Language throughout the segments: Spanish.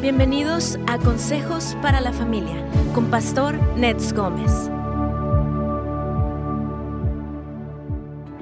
Bienvenidos a Consejos para la Familia con Pastor Nets Gómez.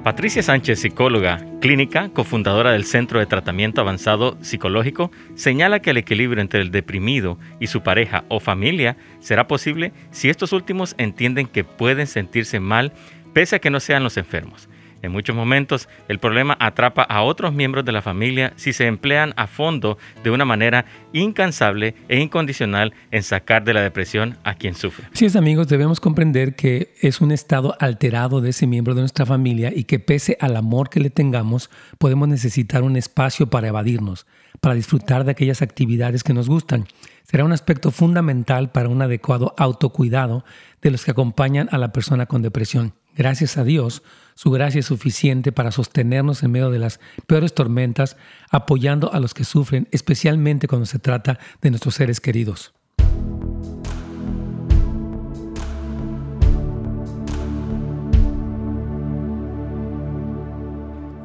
Patricia Sánchez, psicóloga clínica, cofundadora del Centro de Tratamiento Avanzado Psicológico, señala que el equilibrio entre el deprimido y su pareja o familia será posible si estos últimos entienden que pueden sentirse mal pese a que no sean los enfermos. En muchos momentos el problema atrapa a otros miembros de la familia si se emplean a fondo de una manera incansable e incondicional en sacar de la depresión a quien sufre. Así es amigos, debemos comprender que es un estado alterado de ese miembro de nuestra familia y que pese al amor que le tengamos, podemos necesitar un espacio para evadirnos, para disfrutar de aquellas actividades que nos gustan. Será un aspecto fundamental para un adecuado autocuidado de los que acompañan a la persona con depresión. Gracias a Dios, su gracia es suficiente para sostenernos en medio de las peores tormentas, apoyando a los que sufren, especialmente cuando se trata de nuestros seres queridos.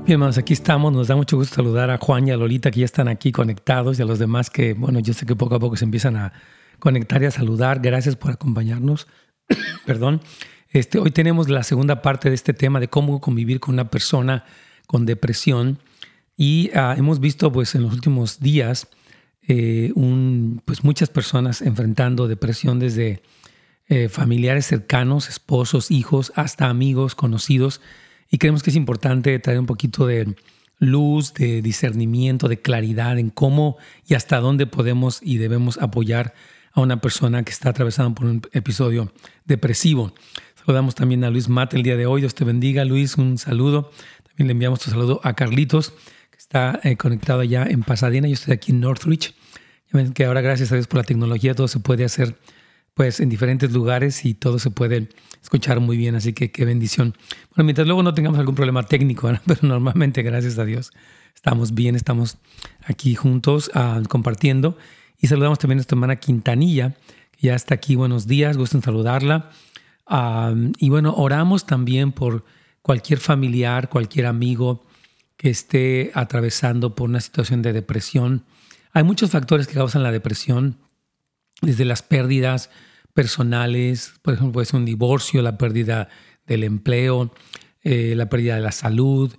Bien, hermanos, aquí estamos. Nos da mucho gusto saludar a Juan y a Lolita que ya están aquí conectados y a los demás que, bueno, yo sé que poco a poco se empiezan a conectar y a saludar. Gracias por acompañarnos. Perdón. Este, hoy tenemos la segunda parte de este tema de cómo convivir con una persona con depresión y ah, hemos visto pues en los últimos días eh, pues muchas personas enfrentando depresión desde eh, familiares cercanos, esposos, hijos, hasta amigos, conocidos y creemos que es importante traer un poquito de luz, de discernimiento, de claridad en cómo y hasta dónde podemos y debemos apoyar a una persona que está atravesando por un episodio depresivo. Saludamos también a Luis Mate el día de hoy. Dios te bendiga, Luis. Un saludo. También le enviamos tu saludo a Carlitos, que está eh, conectado allá en Pasadena. Yo estoy aquí en Northridge. Ya ven que ahora, gracias a Dios por la tecnología, todo se puede hacer pues en diferentes lugares y todo se puede escuchar muy bien. Así que qué bendición. Bueno, mientras luego no tengamos algún problema técnico, pero normalmente, gracias a Dios, estamos bien, estamos aquí juntos uh, compartiendo. Y saludamos también a nuestra hermana Quintanilla, que ya está aquí. Buenos días, gusto saludarla y bueno, oramos también por cualquier familiar, cualquier amigo que esté atravesando por una situación de depresión. Hay muchos factores que causan la depresión, desde las pérdidas personales, por ejemplo, puede ser un divorcio, la pérdida del empleo, eh, la pérdida de la salud,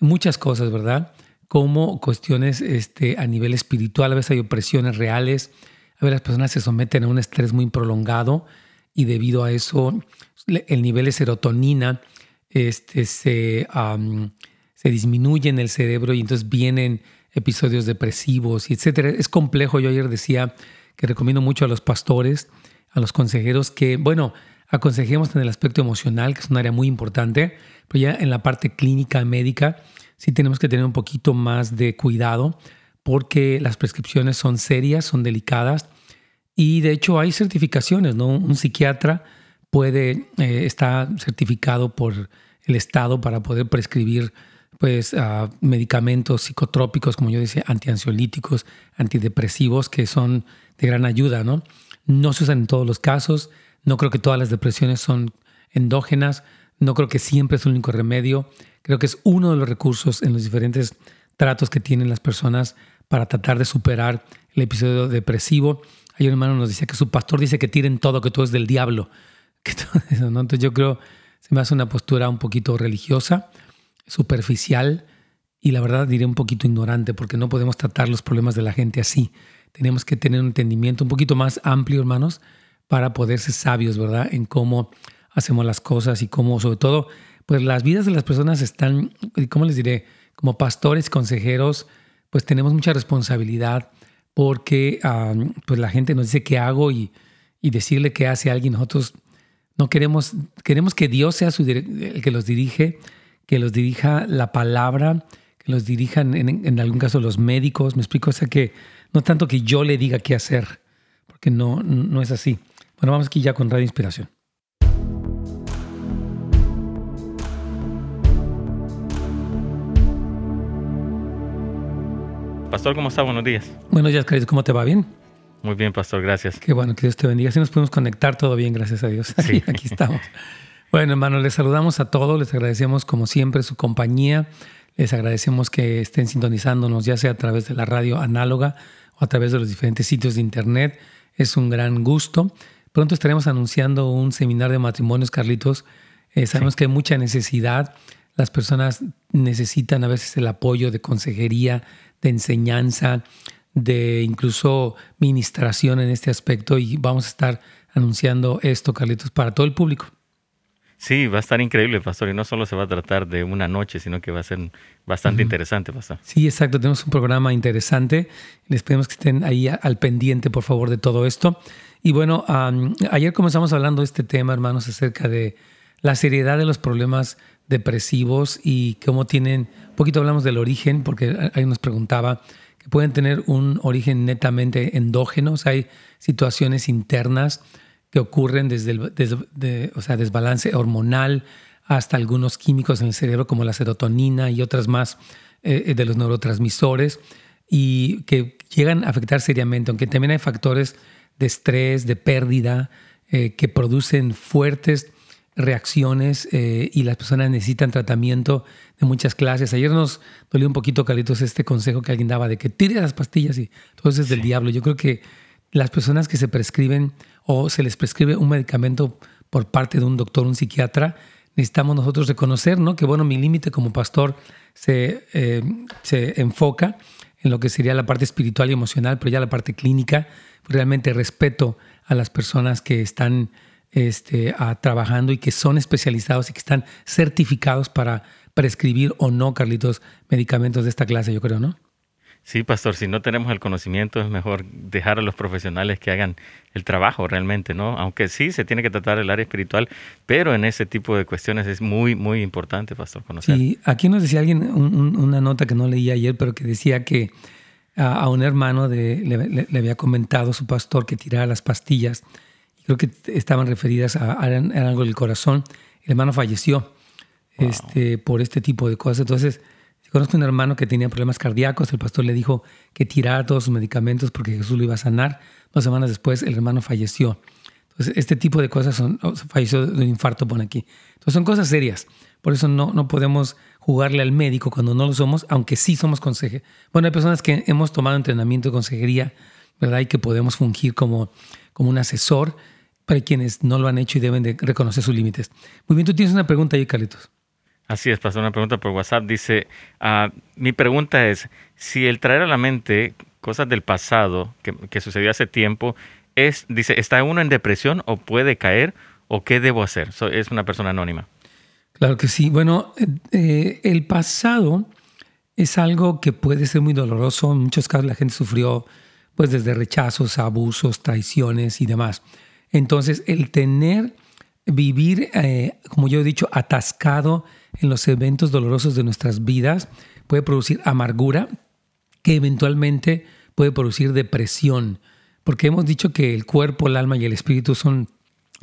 muchas cosas, ¿verdad? Como cuestiones este, a nivel espiritual, a veces hay opresiones reales, a veces las personas se someten a un estrés muy prolongado y debido a eso el nivel de serotonina este, se, se disminuye en el cerebro y entonces vienen episodios depresivos etcétera. Es complejo. Yo ayer decía que recomiendo mucho a los pastores, a los consejeros que, bueno, aconsejemos en el aspecto emocional, que es un área muy importante, pero ya en la parte clínica, médica, sí tenemos que tener un poquito más de cuidado porque las prescripciones son serias, son delicadas y de hecho hay certificaciones, ¿no? Un psiquiatra puede, eh, está certificado por el Estado para poder prescribir pues uh, medicamentos psicotrópicos, como yo decía, antiansiolíticos, antidepresivos, que son de gran ayuda, ¿no? No se usan en todos los casos, no creo que todas las depresiones son endógenas, no creo que siempre es el único remedio, creo que es uno de los recursos en los diferentes tratos que tienen las personas para tratar de superar el episodio depresivo hay un hermano nos decía que su pastor dice que tiren todo, que todo es del diablo. Que todo. Entonces yo creo, se me hace una postura un poquito religiosa, superficial y la verdad diré un poquito ignorante porque no podemos tratar los problemas de la gente así. Tenemos que tener un entendimiento un poquito más amplio, hermanos, para poder ser sabios, ¿verdad? En cómo hacemos las cosas y cómo, sobre todo, pues las vidas de las personas están, ¿cómo les diré? Como pastores, consejeros, pues tenemos mucha responsabilidad porque pues la gente nos dice qué hago y, decirle qué hace alguien. Nosotros no queremos, queremos que Dios sea el que los dirige, que los dirija la palabra, que los dirijan en, algún caso los médicos. Me explico, o sea que no tanto que yo le diga qué hacer, porque no, no es así. Bueno, vamos aquí ya con Radio Inspiración. Pastor, ¿cómo está? Buenos días. Buenos días, Carlos. ¿Cómo te va? ¿Bien? Muy bien, Pastor, gracias. Qué bueno, que Dios te bendiga. Si nos podemos conectar, todo bien, gracias a Dios. Sí. Aquí estamos. Bueno, hermano, les saludamos a todos, les agradecemos como siempre su compañía, les agradecemos que estén sintonizándonos ya sea a través de la radio análoga o a través de los diferentes sitios de internet. Es un gran gusto. Pronto estaremos anunciando un seminario de matrimonios, Carlitos. Eh, sabemos que hay mucha necesidad. Las personas necesitan a veces el apoyo de consejería, de enseñanza, de incluso ministración en este aspecto y vamos a estar anunciando esto, Carlitos, para todo el público. Sí, va a estar increíble, pastor, y no solo se va a tratar de una noche, sino que va a ser bastante interesante, pastor. Sí, exacto, tenemos un programa interesante. Les pedimos que estén ahí al pendiente, por favor, de todo esto. Y bueno, ayer comenzamos hablando de este tema, hermanos, acerca de la seriedad de los problemas depresivos y cómo tienen, un poquito hablamos del origen, porque alguien nos preguntaba que pueden tener un origen netamente endógeno, o sea, hay situaciones internas que ocurren desde el o sea, desbalance hormonal hasta algunos químicos en el cerebro como la serotonina y otras más eh, de los neurotransmisores y que llegan a afectar seriamente, aunque también hay factores de estrés, de pérdida, eh, que producen fuertes reacciones eh, y las personas necesitan tratamiento de muchas clases. Ayer nos dolió un poquito, Carlitos, este consejo que alguien daba de que tire las pastillas y todo eso es del diablo. Yo creo que las personas que se prescriben o se les prescribe un medicamento por parte de un doctor, un psiquiatra, necesitamos nosotros reconocer ¿no? que, bueno, mi límite como pastor se, eh, se enfoca en lo que sería la parte espiritual y emocional, pero ya la parte clínica, realmente respeto a las personas que están este, trabajando y que son especializados y que están certificados para prescribir o no, Carlitos, medicamentos de esta clase, yo creo, ¿no? Sí, pastor, si no tenemos el conocimiento es mejor dejar a los profesionales que hagan el trabajo realmente, ¿no? Aunque sí se tiene que tratar el área espiritual, pero en ese tipo de cuestiones es muy, muy importante, pastor, conocer. Sí, aquí nos decía alguien una nota que no leí ayer, pero que decía que a, un hermano de, le, había comentado su pastor que tirara las pastillas, creo que estaban referidas a, algo del corazón, el hermano falleció este, por este tipo de cosas. Entonces, Conozco un hermano que tenía problemas cardíacos, el pastor le dijo que tirara todos sus medicamentos porque Jesús lo iba a sanar. Dos semanas después el hermano falleció. Entonces, este tipo de cosas son, falleció de un infarto, por aquí. Entonces, son cosas serias. Por eso no, no podemos jugarle al médico cuando no lo somos, aunque sí somos consejeros. Bueno, hay personas que hemos tomado entrenamiento de consejería, ¿verdad? Y que podemos fungir como, como un asesor para quienes no lo han hecho y deben de reconocer sus límites. Muy bien, tú tienes una pregunta ahí, Carlitos. Así es, pasó una pregunta por WhatsApp. Dice, ah, mi pregunta es, si el traer a la mente cosas del pasado que, sucedió hace tiempo, es, dice, ¿está uno en depresión o puede caer o qué debo hacer? es una persona anónima. Claro que sí. Bueno, eh, el pasado es algo que puede ser muy doloroso. En muchos casos la gente sufrió pues desde rechazos, abusos, traiciones y demás. Entonces, el tener, vivir, eh, como yo he dicho, atascado en los eventos dolorosos de nuestras vidas puede producir amargura que eventualmente puede producir depresión, porque hemos dicho que el cuerpo, el alma y el espíritu son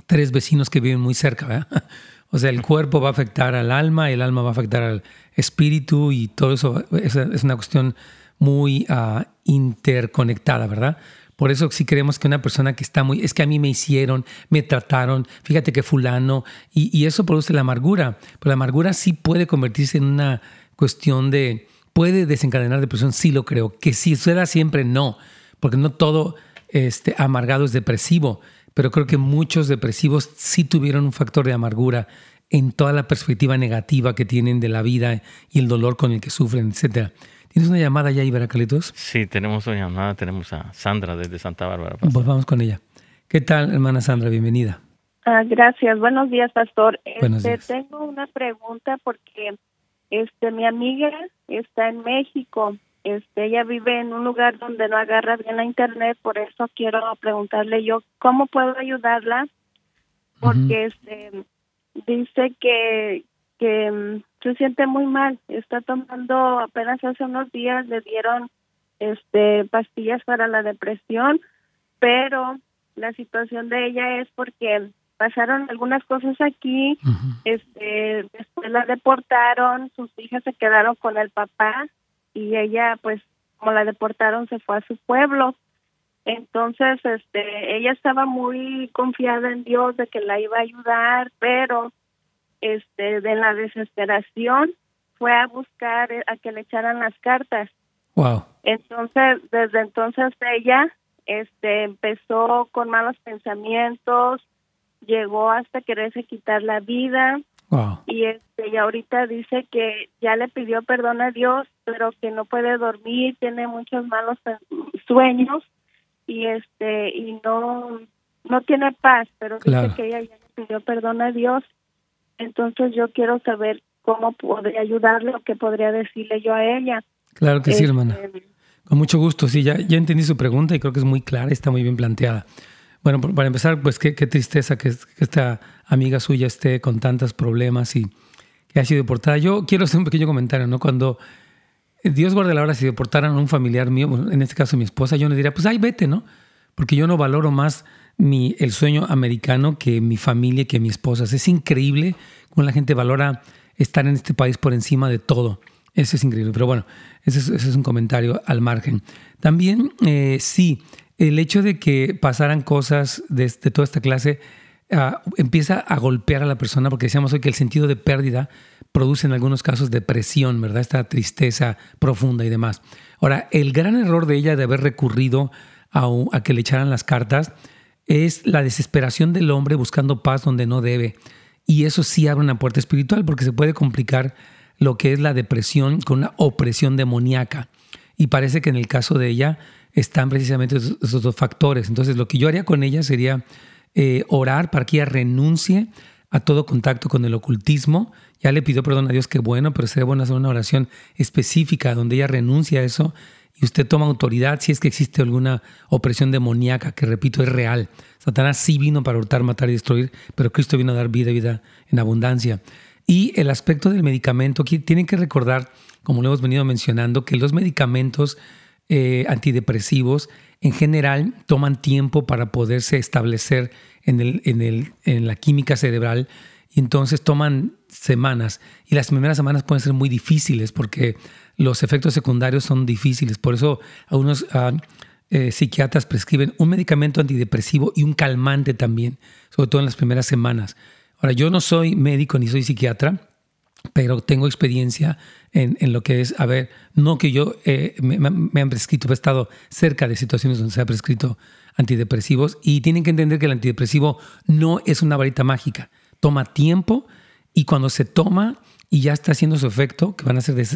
tres vecinos que viven muy cerca, ¿verdad? O sea, el cuerpo va a afectar al alma, el alma va a afectar al espíritu y todo eso es, una cuestión muy ah, interconectada, ¿verdad? Por eso sí creemos que una persona que está muy, es que a mí me hicieron, me trataron, fíjate que fulano, y, eso produce la amargura. Pero la amargura sí puede convertirse en una cuestión de, puede desencadenar depresión, sí lo creo. Que si suceda siempre, no, porque no todo este, amargado es depresivo, pero creo que muchos depresivos sí tuvieron un factor de amargura en toda la perspectiva negativa que tienen de la vida y el dolor con el que sufren, etcétera. ¿Tienes una llamada ya, Iberacalitos? Sí, tenemos una llamada. Tenemos a Sandra desde Santa Bárbara. Pues vamos con ella. ¿Qué tal, hermana Sandra? Bienvenida. Ah, gracias. Buenos días, pastor. Buenos este, días. Tengo una pregunta porque este mi amiga está en México. Este, ella vive en un lugar donde no agarra bien la internet, por eso quiero preguntarle yo cómo puedo ayudarla, porque este dice que que mm, se siente muy mal, está tomando apenas hace unos días le dieron este pastillas para la depresión, pero la situación de ella es porque pasaron algunas cosas aquí, este después la deportaron, sus hijas se quedaron con el papá y ella pues como la deportaron se fue a su pueblo. Entonces, este ella estaba muy confiada en Dios de que la iba a ayudar, pero este de la desesperación fue a buscar eh, a que le echaran las cartas Wow. Entonces, desde entonces ella este empezó con malos pensamientos, llegó hasta quererse quitar la vida. Wow. Y este y ahorita dice que ya le pidió perdón a Dios, pero que no puede dormir, tiene muchos malos sueños y este y no no tiene paz, pero dice que ella ya le pidió perdón a Dios. Entonces yo quiero saber cómo podría ayudarle o qué podría decirle yo a ella. Claro que sí, este, hermana. Con mucho gusto, sí, ya, ya entendí su pregunta y creo que es muy clara y está muy bien planteada. Bueno, para empezar, pues qué, qué tristeza que, esta amiga suya esté con tantos problemas y que ha sido deportada. Yo quiero hacer un pequeño comentario, ¿no? Cuando Dios guarde la hora, si deportaran a un familiar mío, en este caso mi esposa, yo le diría, pues ay, vete, ¿no? Porque yo no valoro más el sueño americano que mi familia, que mi esposa. Es increíble cómo la gente valora estar en este país por encima de todo. Eso es increíble. Pero bueno, ese es, un comentario al margen. También, eh, sí, el hecho de que pasaran cosas de, toda esta clase empieza a golpear a la persona, porque decíamos hoy que el sentido de pérdida produce en algunos casos depresión, ¿verdad? Esta tristeza profunda y demás. Ahora, el gran error de ella de haber recurrido a, a que le echaran las cartas es la desesperación del hombre buscando paz donde no debe. Y eso sí abre una puerta espiritual porque se puede complicar lo que es la depresión con una opresión demoníaca. Y parece que en el caso de ella están precisamente esos, dos factores. Entonces lo que yo haría con ella sería eh, orar para que ella renuncie a todo contacto con el ocultismo. Ya le pidió perdón a Dios, que bueno, pero sería bueno hacer una oración específica donde ella renuncia a eso y usted toma autoridad si es que existe alguna opresión demoníaca, que repito, es real. Satanás sí vino para hurtar, matar y destruir, pero Cristo vino a dar vida y vida en abundancia. Y el aspecto del medicamento, tienen que recordar, como lo hemos venido mencionando, que los medicamentos eh, antidepresivos en general toman tiempo para poderse establecer en, el, en, el, en la química cerebral y entonces toman semanas y las primeras semanas pueden ser muy difíciles porque los efectos secundarios son difíciles. Por eso algunos ah, eh, psiquiatras prescriben un medicamento antidepresivo y un calmante también, sobre todo en las primeras semanas. Ahora, yo no soy médico ni soy psiquiatra, pero tengo experiencia en, lo que es, a ver, no que yo eh, me, me, han prescrito, he estado cerca de situaciones donde se ha prescrito antidepresivos y tienen que entender que el antidepresivo no es una varita mágica, toma tiempo y cuando se toma y ya está haciendo su efecto, que van a ser de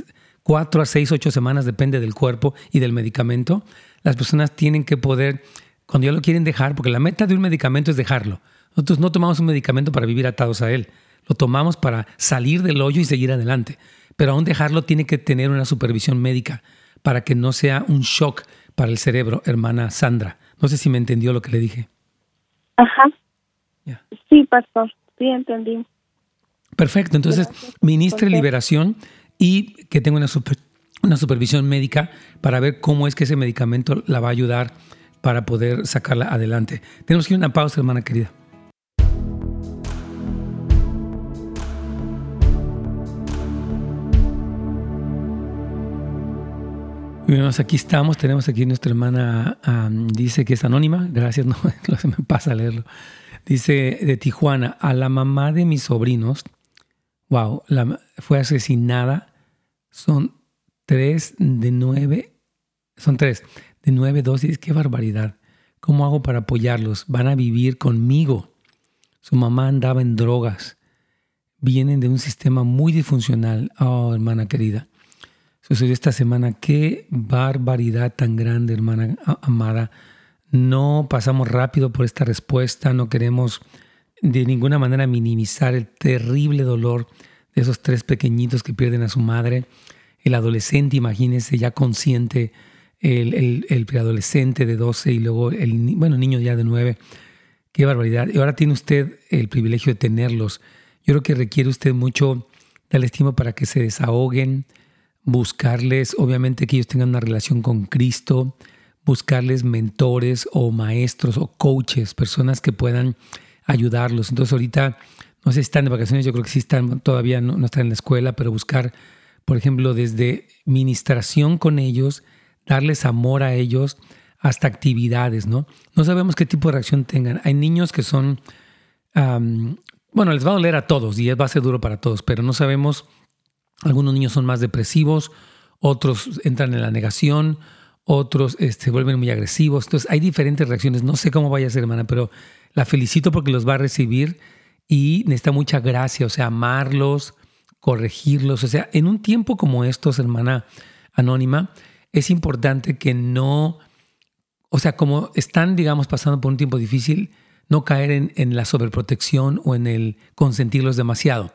cuatro a seis, ocho semanas, depende del cuerpo y del medicamento, las personas tienen que poder, cuando ya lo quieren dejar, porque la meta de un medicamento es dejarlo. Nosotros no tomamos un medicamento para vivir atados a él, lo tomamos para salir del hoyo y seguir adelante. Pero aún dejarlo tiene que tener una supervisión médica para que no sea un shock para el cerebro, hermana Sandra. No sé si me entendió lo que le dije. Ajá. Sí, pastor, sí entendí. Perfecto, entonces ministre liberación y que tenga una, una supervisión médica para ver cómo es que ese medicamento la va a ayudar para poder sacarla adelante. Tenemos que ir a una pausa, hermana querida. Bueno, aquí estamos, tenemos aquí nuestra hermana, dice que es anónima, gracias, no, se me pasa a leerlo. Dice de Tijuana, a la mamá de mis sobrinos, wow, la, fue asesinada son tres de nueve, son tres de nueve dosis, qué barbaridad. ¿Cómo hago para apoyarlos? Van a vivir conmigo. Su mamá andaba en drogas. Vienen de un sistema muy disfuncional. Oh, hermana querida. Sucedió esta semana. Qué barbaridad tan grande, hermana amada. No pasamos rápido por esta respuesta. No queremos de ninguna manera minimizar el terrible dolor de esos tres pequeñitos que pierden a su madre, el adolescente, imagínense, ya consciente, el, el, preadolescente de 12 y luego el bueno, niño ya de 9. Qué barbaridad. Y ahora tiene usted el privilegio de tenerlos. Yo creo que requiere usted mucho del estímulo para que se desahoguen, buscarles, obviamente que ellos tengan una relación con Cristo, buscarles mentores o maestros o coaches, personas que puedan ayudarlos. Entonces ahorita no sé si están de vacaciones, yo creo que sí están, todavía no, están en la escuela, pero buscar, por ejemplo, desde ministración con ellos, darles amor a ellos, hasta actividades, ¿no? No sabemos qué tipo de reacción tengan. Hay niños que son, bueno, les va a doler a todos y va a ser duro para todos, pero no sabemos, algunos niños son más depresivos, otros entran en la negación, otros se este, vuelven muy agresivos. Entonces hay diferentes reacciones. No sé cómo vaya a ser, hermana, pero la felicito porque los va a recibir y necesita mucha gracia, o sea, amarlos, corregirlos. O sea, en un tiempo como estos, hermana anónima, es importante que no, o sea, como están, digamos, pasando por un tiempo difícil, no caer en la sobreprotección o en el consentirlos demasiado.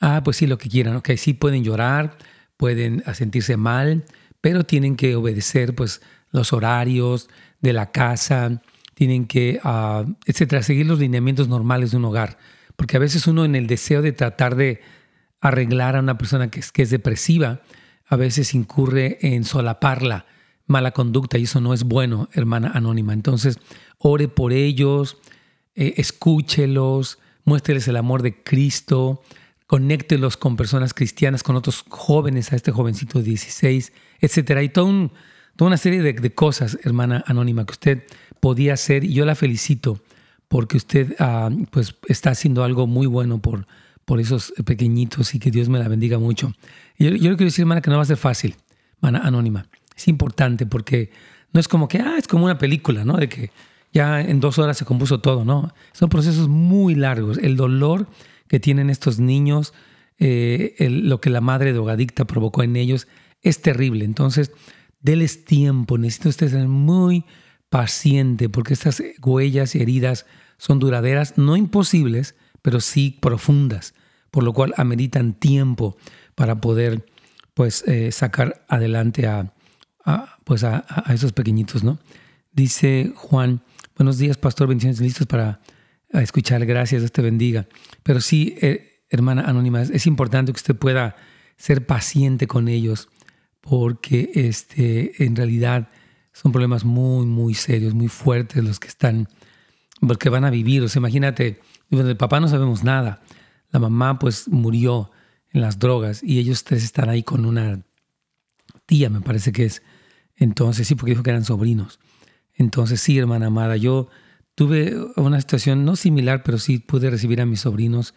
Ah, pues sí, lo que quieran, ok, sí pueden llorar, pueden sentirse mal, pero tienen que obedecer pues los horarios de la casa, tienen que, uh, etcétera, seguir los lineamientos normales de un hogar. Porque a veces uno en el deseo de tratar de arreglar a una persona que es, que es depresiva, a veces incurre en solaparla, mala conducta, y eso no es bueno, hermana anónima. Entonces, ore por ellos, eh, escúchelos, muéstreles el amor de Cristo, conéctelos con personas cristianas, con otros jóvenes, a este jovencito de 16, etcétera. Y toda una serie de, cosas, hermana anónima, que usted podía hacer. Y yo la felicito porque usted ah, pues, está haciendo algo muy bueno por, por esos pequeñitos y que Dios me la bendiga mucho. yo, yo le quiero decir, hermana, que no va a ser fácil, hermana anónima. Es importante porque no es como que, ah, es como una película, ¿no? De que ya en dos horas se compuso todo, ¿no? Son procesos muy largos. El dolor que tienen estos niños, eh, lo que la madre drogadicta provocó en ellos, es terrible. Entonces, déles tiempo, necesita usted ser muy paciente porque estas huellas y heridas son duraderas, no imposibles, pero sí profundas, por lo cual ameritan tiempo para poder pues eh, sacar adelante a, pues a, esos pequeñitos, ¿no? Dice Juan, buenos días, pastor, bendiciones, listos para a escuchar, gracias, Dios te bendiga. Pero sí, eh, hermana anónima, es importante que usted pueda ser paciente con ellos, porque este, en realidad son problemas muy, muy serios, muy fuertes los que están, porque van a vivir. O sea, imagínate, del papá no sabemos nada, la mamá pues murió en las drogas y ellos tres están ahí con una tía, me parece que es. Entonces, sí, porque dijo que eran sobrinos. Entonces, sí, hermana amada, yo Tuve una situación no similar, pero sí pude recibir a mis sobrinos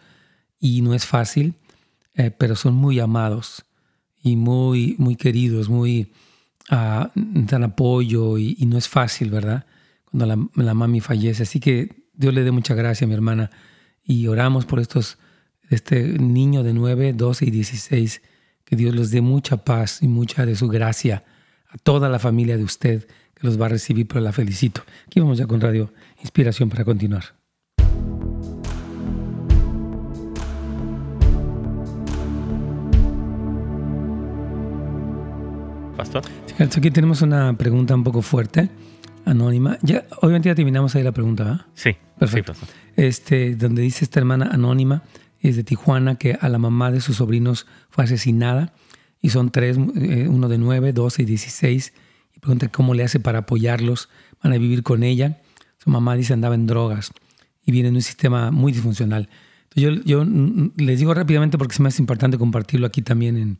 y no es fácil, eh, pero son muy amados y muy, muy queridos, muy uh, dan apoyo y, no es fácil, ¿verdad? Cuando la, la, mami fallece. Así que Dios le dé mucha gracia a mi hermana y oramos por estos, este niño de 9, 12 y 16, que Dios les dé mucha paz y mucha de su gracia a toda la familia de usted que los va a recibir, pero la felicito. Aquí vamos ya con Radio Inspiración para continuar. Pastor. Aquí tenemos una pregunta un poco fuerte, anónima. Ya, obviamente ya terminamos ahí la pregunta, ¿verdad? Sí. Perfecto. este, donde dice esta hermana anónima, es de Tijuana, que a la mamá de sus sobrinos fue asesinada. Y son tres, eh, uno de nueve, doce y dieciséis. Y pregunta cómo le hace para apoyarlos. Van a vivir con ella. Su mamá dice andaba en drogas y viene de un sistema muy disfuncional. yo, yo les digo rápidamente porque es más importante compartirlo aquí también en,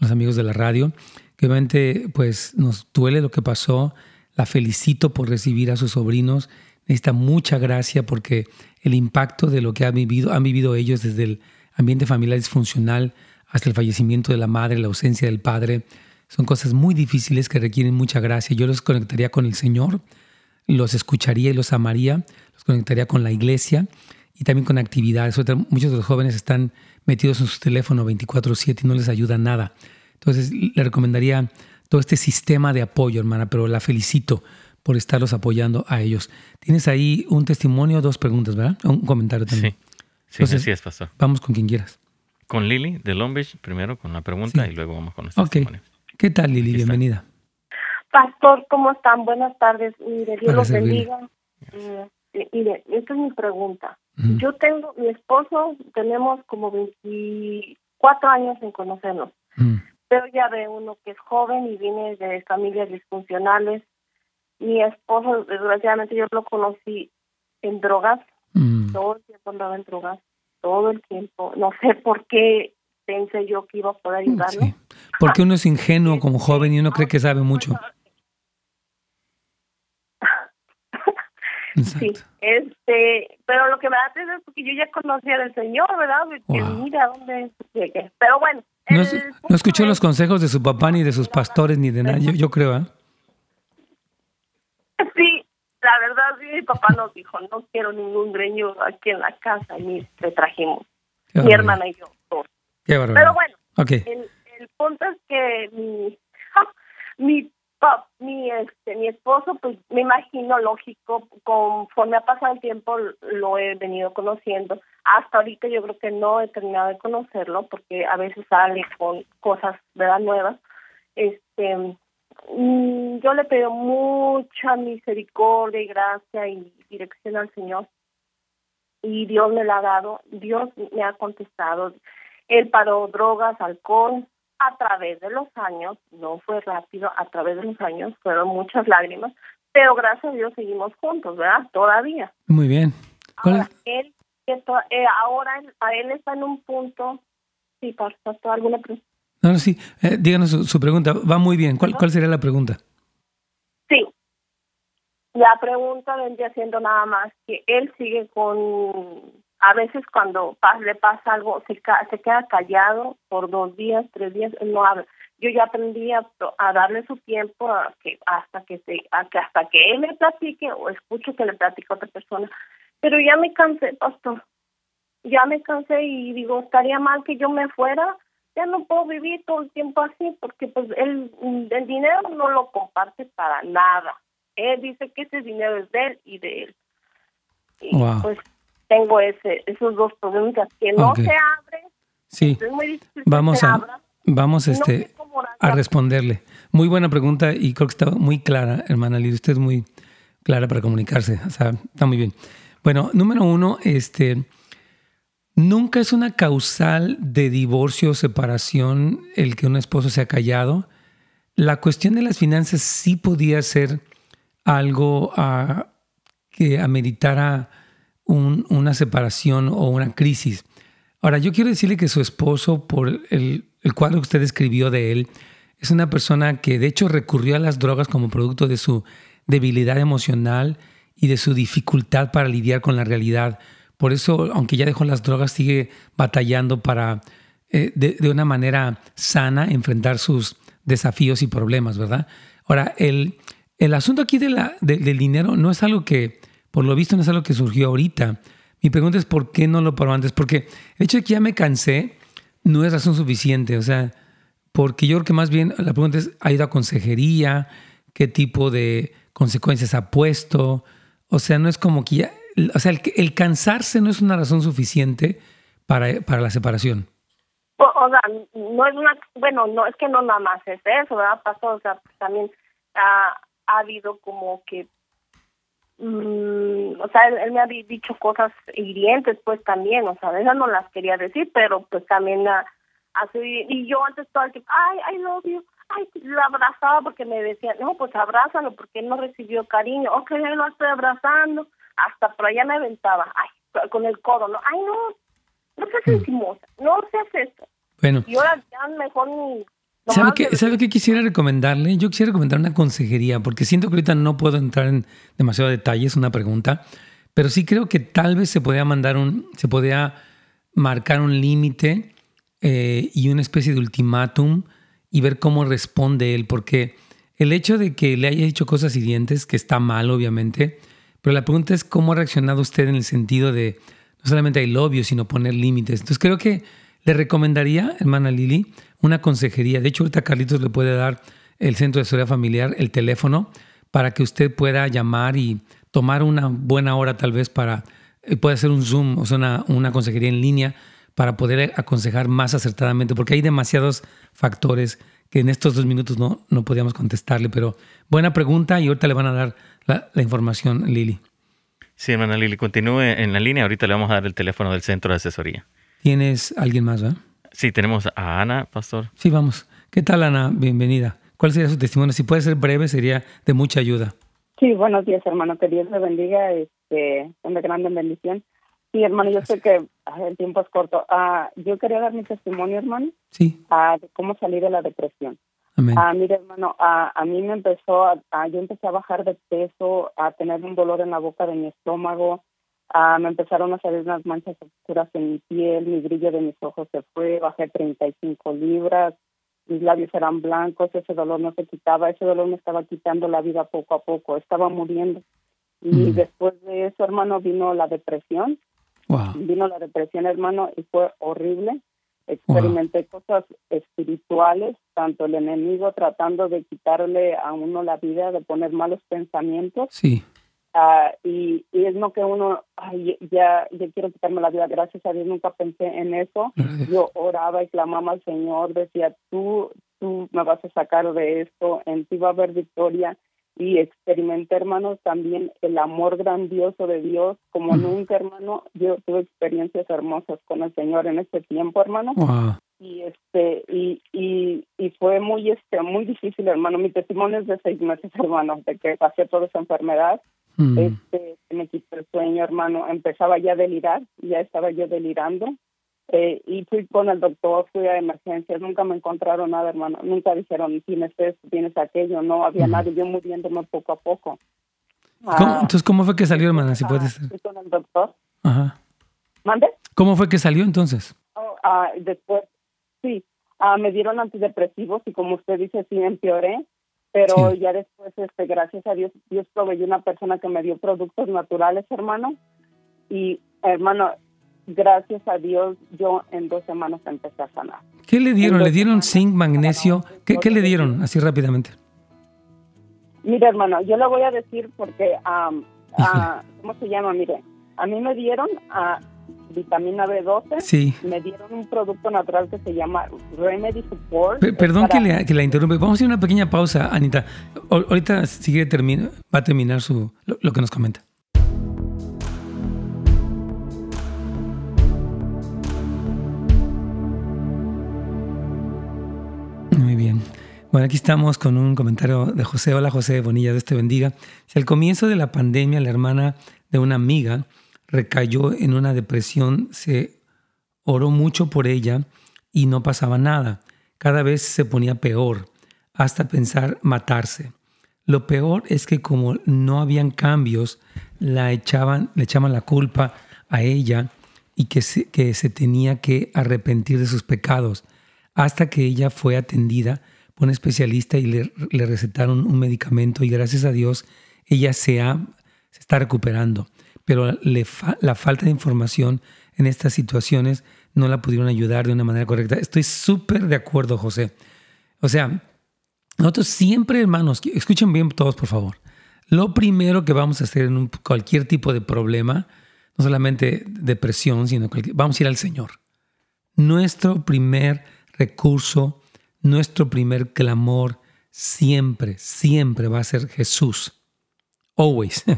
los amigos de la radio, que obviamente pues nos duele lo que pasó, la felicito por recibir a sus sobrinos, necesita mucha gracia porque el impacto de lo que han vivido, han vivido ellos desde el ambiente familiar disfuncional hasta el fallecimiento de la madre, la ausencia del padre, son cosas muy difíciles que requieren mucha gracia. Yo los conectaría con el Señor los escucharía y los amaría, los conectaría con la iglesia y también con actividades. Muchos de los jóvenes están metidos en su teléfono 24/7 y no les ayuda nada. Entonces le recomendaría todo este sistema de apoyo, hermana, pero la felicito por estarlos apoyando a ellos. Tienes ahí un testimonio, dos preguntas, ¿verdad? Un comentario también. Sí, sí así es, pastor. Vamos con quien quieras. Con Lili de Long primero con la pregunta y luego vamos con este okay. ¿Qué tal, Lili? Bienvenida. Pastor, ¿cómo están? Buenas tardes. Mire, Dios los bendiga. Eh, mire, esta es mi pregunta. Yo tengo, mi esposo, tenemos como 24 años en conocernos. Pero ya ve uno que es joven y viene de familias disfuncionales. Mi esposo, desgraciadamente, yo lo conocí en drogas. Todo el tiempo andaba en drogas. Todo el tiempo. No sé por qué pensé yo que iba a poder ayudarlo. Porque uno es ingenuo como joven y uno cree que sabe mucho. Sí, este, pero lo que me da tristeza es porque yo ya conocía del Señor, ¿verdad? Que mira dónde llegué. Pero bueno, No, no escuchó los consejos de su papá ni de sus pastores ni de nadie, yo, creo, ¿eh? Sí, la verdad sí, mi papá nos dijo, no quiero ningún greño aquí en la casa y le trajimos. mi hermana y yo, todos. Pero bueno, el, el, punto es que mi, mi mi este mi esposo pues me imagino lógico conforme ha pasado el tiempo lo he venido conociendo. Hasta ahorita yo creo que no he terminado de conocerlo porque a veces sale con cosas verdad nuevas. Este mm, yo le pido mucha misericordia y gracia y dirección al Señor. Y Dios me la ha dado Dios me ha contestado. Él paró drogas alcohol a través de los años, no fue rápido, a través de los años fueron muchas lágrimas, pero gracias a Dios seguimos juntos, ¿verdad? Todavía. Muy bien. Ahora, él, eh, ahora a él está en un punto, sí, pastor, ¿alguna pregunta? No, no, sí, eh, díganos su, pregunta, va muy bien. ¿Cuál, ¿Cuál sería la pregunta? Sí, la pregunta vendría siendo nada más que él sigue con a veces cuando le pasa algo, se, se queda callado por dos días, tres días, no habla. Yo ya aprendí a, darle su tiempo a que, hasta que se, hasta que él me platique o escucho que le platique a otra persona. Pero ya me cansé, pastor. Ya me cansé y digo, estaría mal que yo me fuera. Ya no puedo vivir todo el tiempo así porque pues él, el dinero no lo comparte para nada. Él dice que ese dinero es de él y de él. Y pues tengo ese, esos dos preguntas que no se abren. Sí. vamos a, vamos este, a responderle. Muy buena pregunta y creo que está muy clara, hermana Lidia. Usted es muy clara para comunicarse. O sea, está muy bien. Bueno, número uno, este, nunca es una causal de divorcio o separación el que un esposo se ha callado. La cuestión de las finanzas sí podía ser algo a, que ameritara una separación o una crisis. Ahora, yo quiero decirle que su esposo, por el, cuadro que usted escribió de él, es una persona que de hecho recurrió a las drogas como producto de su debilidad emocional y de su dificultad para lidiar con la realidad. Por eso, aunque ya dejó las drogas, sigue batallando para, eh, de, una manera sana, enfrentar sus desafíos y problemas, ¿verdad? Ahora, el, el asunto aquí del dinero no es algo que por lo visto no es algo que surgió ahorita. Mi pregunta es por qué no lo paró antes. Porque el hecho de que ya me cansé no es razón suficiente. O sea, porque yo creo que más bien la pregunta es, ¿ha ido a consejería? ¿Qué tipo de consecuencias ha puesto? O sea, no es como que ya... O sea, el, cansarse no es una razón suficiente para, para la separación. O, sea, no es una... Bueno, no es que no nada más es eso, ¿verdad? Pasó, o sea, también ha, ha habido como que Mm, o sea, él, me ha dicho cosas hirientes, pues también, o sea, esas no las quería decir, pero pues también así, y yo antes todo el tiempo, ay, I love you, ay, lo abrazaba porque me decía, no, pues abrázalo, porque él no recibió cariño, ok, yo lo estoy abrazando, hasta por allá me aventaba, ay, con el codo, no, ay, no, no seas mm. encimosa, no seas esto. Bueno. Y ahora ya mejor ni ¿Sabe qué, ¿Sabe qué quisiera recomendarle? Yo quisiera recomendar una consejería, porque siento que ahorita no puedo entrar en demasiado detalle, es una pregunta, pero sí creo que tal vez se podría mandar un, se podría marcar un límite eh, y una especie de ultimátum y ver cómo responde él, porque el hecho de que le haya dicho cosas hirientes, que está mal obviamente, pero la pregunta es cómo ha reaccionado usted en el sentido de no solamente el obvio, sino poner límites. Entonces creo que le recomendaría, hermana Lili, una consejería. De hecho, ahorita Carlitos le puede dar el Centro de Seguridad Familiar, el teléfono, para que usted pueda llamar y tomar una buena hora tal vez para, eh, puede hacer un Zoom, o sea, una, una consejería en línea para poder aconsejar más acertadamente, porque hay demasiados factores que en estos dos minutos no, no podíamos contestarle, pero buena pregunta y ahorita le van a dar la, la información, Lili. Sí, hermana Lili, continúe en la línea, ahorita le vamos a dar el teléfono del centro de asesoría. ¿Tienes alguien más, verdad? Sí, tenemos a Ana, pastor. Sí, vamos. ¿Qué tal, Ana? Bienvenida. ¿Cuál sería su testimonio? Si puede ser breve, sería de mucha ayuda. Sí, buenos días, hermano. Que Dios le bendiga, este, una gran bendición. Sí, hermano, yo sé que el tiempo es corto. Ah, yo quería dar mi testimonio, hermano. Sí. Ah, de cómo salir de la depresión. Amén. Ah, mire, hermano, a, a mí me empezó, a, yo empecé a bajar de peso, a tener un dolor en la boca de mi estómago, Ah, me empezaron a salir unas manchas oscuras en mi piel, mi brillo de mis ojos se fue, bajé 35 libras, mis labios eran blancos, ese dolor no se quitaba, ese dolor me estaba quitando la vida poco a poco, estaba muriendo. Y mm. después de eso, hermano, vino la depresión. Vino la depresión, hermano, y fue horrible. Experimenté cosas espirituales, tanto el enemigo tratando de quitarle a uno la vida, de poner malos pensamientos. Sí. Ah, y, y, es no que uno, ay, ya, ya quiero quitarme la vida, gracias a Dios nunca pensé en eso. Yo oraba y clamaba al Señor, decía, tú, tú me vas a sacar de esto, en ti va a haber victoria. Y experimenté, hermanos, también el amor grandioso de Dios, como nunca, hermano. Yo tuve experiencias hermosas con el Señor en este tiempo, hermano. Y este y, y, y fue muy este muy difícil, hermano. Mi testimonio es de seis meses, hermano, de que pasé toda esa enfermedad Mm. Este, me quitó el sueño, hermano. Empezaba ya a delirar, ya estaba yo delirando. Eh, y fui con el doctor, fui a emergencias, nunca me encontraron nada, hermano. Nunca dijeron, tienes esto, tienes aquello. No había mm. nada, yo muriéndome poco a poco. Ah, entonces, ¿cómo fue que salió, hermana? Si puedes. Fui con el doctor. Ajá. ¿Mande? ¿Cómo fue que salió entonces? Oh, ah, después, sí, ah, me dieron antidepresivos y como usted dice, sí, empeoré pero ya después, este, gracias a Dios, Dios proveyó una persona que me dio productos naturales, hermano, y hermano, gracias a Dios, yo en dos semanas empecé a sanar. ¿Qué le dieron? ¿Le dieron zinc, magnesio? ¿Qué, ¿Qué, le dieron así rápidamente? Mire, hermano, yo lo voy a decir porque, ¿cómo se llama? Mire, a mí me dieron a vitamina B12. Sí. Me dieron un producto natural que se llama Remedy Support. perdón que, le, que, la interrumpe. Vamos a hacer una pequeña pausa, Anita. ahorita sigue termina, va a terminar su, lo, que nos comenta. Muy bien. Bueno, aquí estamos con un comentario de José. Hola José, Bonilla, Dios te bendiga. Si al comienzo de la pandemia la hermana de una amiga recayó en una depresión, se oró mucho por ella y no pasaba nada. Cada vez se ponía peor, hasta pensar matarse. Lo peor es que como no habían cambios, la echaban, le echaban la culpa a ella y que se, que se tenía que arrepentir de sus pecados, hasta que ella fue atendida por un especialista y le, le recetaron un medicamento y gracias a Dios ella se, ha, se está recuperando pero la falta de información en estas situaciones no la pudieron ayudar de una manera correcta. Estoy súper de acuerdo, José. O sea, nosotros siempre, hermanos, escuchen bien todos, por favor. Lo primero que vamos a hacer en cualquier tipo de problema, no solamente depresión, sino que vamos a ir al Señor. Nuestro primer recurso, nuestro primer clamor, siempre, siempre va a ser Jesús. Always.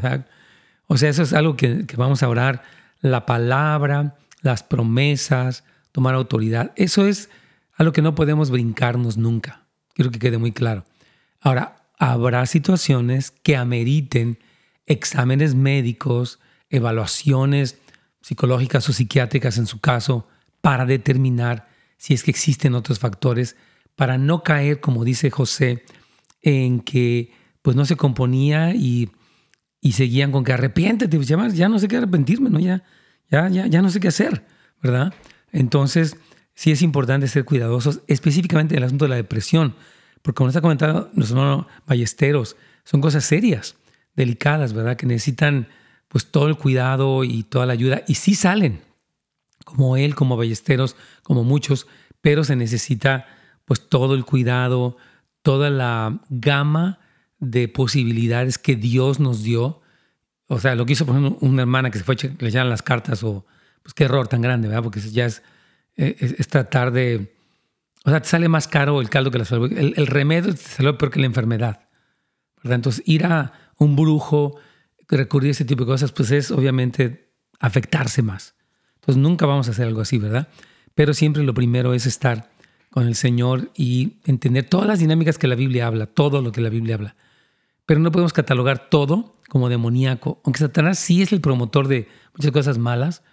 O sea, eso es algo que, vamos a orar. La palabra, las promesas, tomar autoridad. Eso es algo que no podemos brincarnos nunca. Quiero que quede muy claro. Ahora, habrá situaciones que ameriten exámenes médicos, evaluaciones psicológicas o psiquiátricas en su caso, para determinar si es que existen otros factores, para no caer, como dice José, en que pues no se componía y y seguían con que arrepiéntete, pues ya, ya no sé qué arrepentirme, ¿no? Ya, ya, ya, ya no sé qué hacer, ¿verdad? Entonces, sí es importante ser cuidadosos, específicamente en el asunto de la depresión, porque como nos ha comentado nuestro hermano Ballesteros, son cosas serias, delicadas, ¿verdad? Que necesitan pues todo el cuidado y toda la ayuda, y sí salen, como él, como Ballesteros, como muchos, pero se necesita pues todo el cuidado, toda la gama de posibilidades que Dios nos dio. O sea, lo que hizo, por ejemplo, una hermana que se fue a le las cartas, o pues qué error tan grande, ¿verdad? Porque ya es, es, tratar de. O sea, te sale más caro el caldo que la salud. El, remedio te sale peor que la enfermedad. ¿verdad? Entonces, ir a un brujo, recurrir a ese tipo de cosas, pues es obviamente afectarse más. Entonces, nunca vamos a hacer algo así, ¿verdad? Pero siempre lo primero es estar con el Señor y entender todas las dinámicas que la Biblia habla, todo lo que la Biblia habla. Pero no podemos catalogar todo como demoníaco. Aunque Satanás sí es el promotor de muchas cosas malas,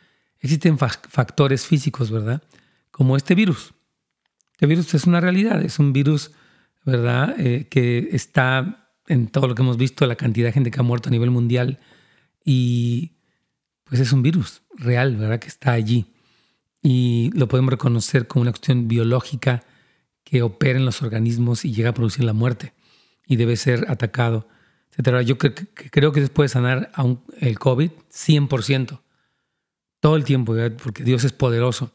existen factores físicos, ¿verdad? Como este virus. Este virus es una realidad, es un virus, ¿verdad? Eh, que está en todo lo que hemos visto, la cantidad de gente que ha muerto a nivel mundial. Y pues es un virus real, ¿verdad? Que está allí. Y lo podemos reconocer como una cuestión biológica que opera en los organismos y llega a producir la muerte y debe ser atacado, etc. Yo creo que se puede sanar el COVID 100%, todo el tiempo, porque Dios es poderoso.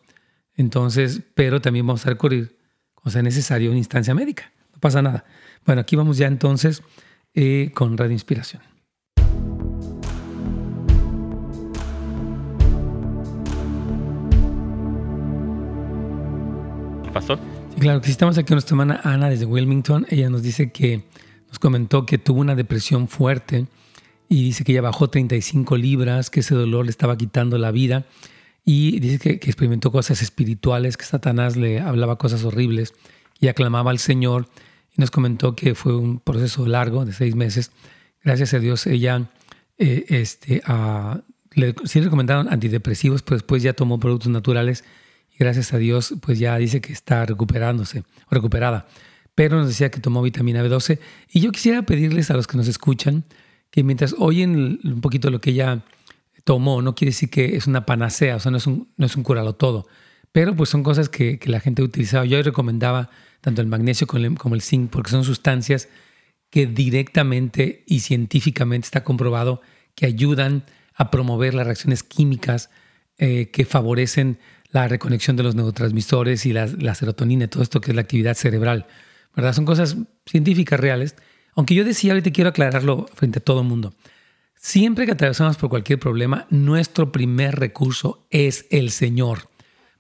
Entonces, pero también vamos a recurrir, cuando sea necesario, una instancia médica. No pasa nada. Bueno, aquí vamos ya entonces eh, con Radio Inspiración. Pastor. Sí, claro, que estamos aquí con nuestra hermana Ana desde Wilmington. Ella nos dice que nos comentó que tuvo una depresión fuerte y dice que ella bajó 35 libras, que ese dolor le estaba quitando la vida y dice que, que experimentó cosas espirituales, que Satanás le hablaba cosas horribles y aclamaba al Señor y nos comentó que fue un proceso largo de seis meses. Gracias a Dios ella eh, este, le, sí le recomendaron antidepresivos, pero después ya tomó productos naturales y gracias a Dios pues ya dice que está recuperándose recuperada. Pero nos decía que tomó vitamina B12 y yo quisiera pedirles a los que nos escuchan que mientras oyen un poquito lo que ella tomó, no quiere decir que es una panacea, o sea, no es un, no es un todo, pero pues son cosas que, que la gente ha utilizado. Yo recomendaba tanto el magnesio como el zinc, porque son sustancias que directamente y científicamente está comprobado que ayudan a promover las reacciones químicas eh, que favorecen la reconexión de los neurotransmisores y la, la, serotonina, todo esto que es la actividad cerebral. ¿Verdad? Son cosas científicas reales. Aunque yo decía, ahorita quiero aclararlo frente a todo el mundo. Siempre que atravesamos por cualquier problema, nuestro primer recurso es el Señor.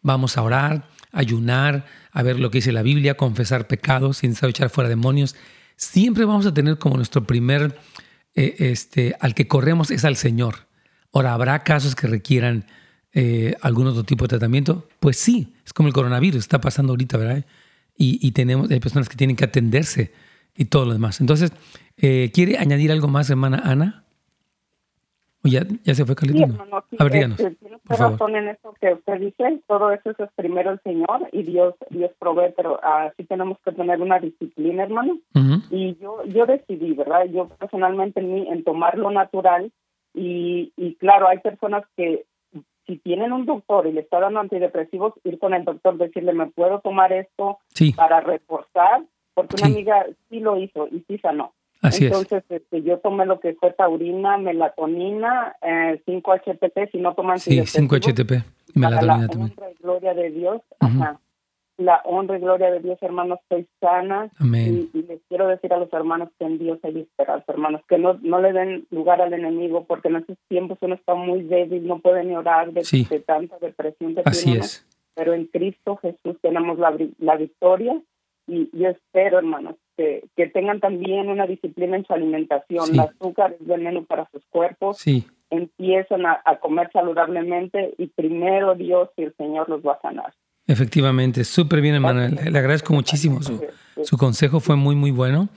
Vamos a orar, ayunar, a ver lo que dice la Biblia, confesar pecados, sin echar fuera demonios. Siempre vamos a tener como nuestro primer, eh, este, al que corremos es al Señor. Ahora, ¿habrá casos que requieran eh, algún otro tipo de tratamiento? Pues sí, es como el coronavirus, está pasando ahorita, ¿verdad? Y, tenemos, hay personas que tienen que atenderse y todo lo demás. Entonces, eh, ¿quiere añadir algo más, hermana Ana? ya, ya se fue Carlito? a ver, díganos. tiene razón en eso que usted dice, todo eso, es primero el Señor y Dios Dios provee, pero así tenemos que tener una disciplina, hermano. Y yo yo decidí, ¿verdad? Yo personalmente en, mí, en tomar lo natural y, y claro, hay personas que si tienen un doctor y le está dando antidepresivos, ir con el doctor, decirle, ¿me puedo tomar esto para reforzar? Porque una amiga sí lo hizo y sí sanó. Entonces, este, yo tomé lo que fue taurina, melatonina, eh, 5-HTP, si no toman Sí, 5-HTP y melatonina. La gloria de Dios, ajá. La honra y gloria de Dios, hermanos, estoy sana. Amén. Y, les quiero decir a los hermanos que en Dios hay esperanza, hermanos, que no, no le den lugar al enemigo, porque en estos tiempos uno está muy débil, no puede ni orar de, tanta depresión que Así es. Pero en Cristo Jesús tenemos la, la victoria y yo espero, hermanos, que, que, tengan también una disciplina en su alimentación. El azúcar es veneno para sus cuerpos. Sí. Empiezan a, comer saludablemente y primero Dios y el Señor los va a sanar. Efectivamente, súper bien, hermana. Le, agradezco muchísimo. Su, su, consejo fue muy, muy bueno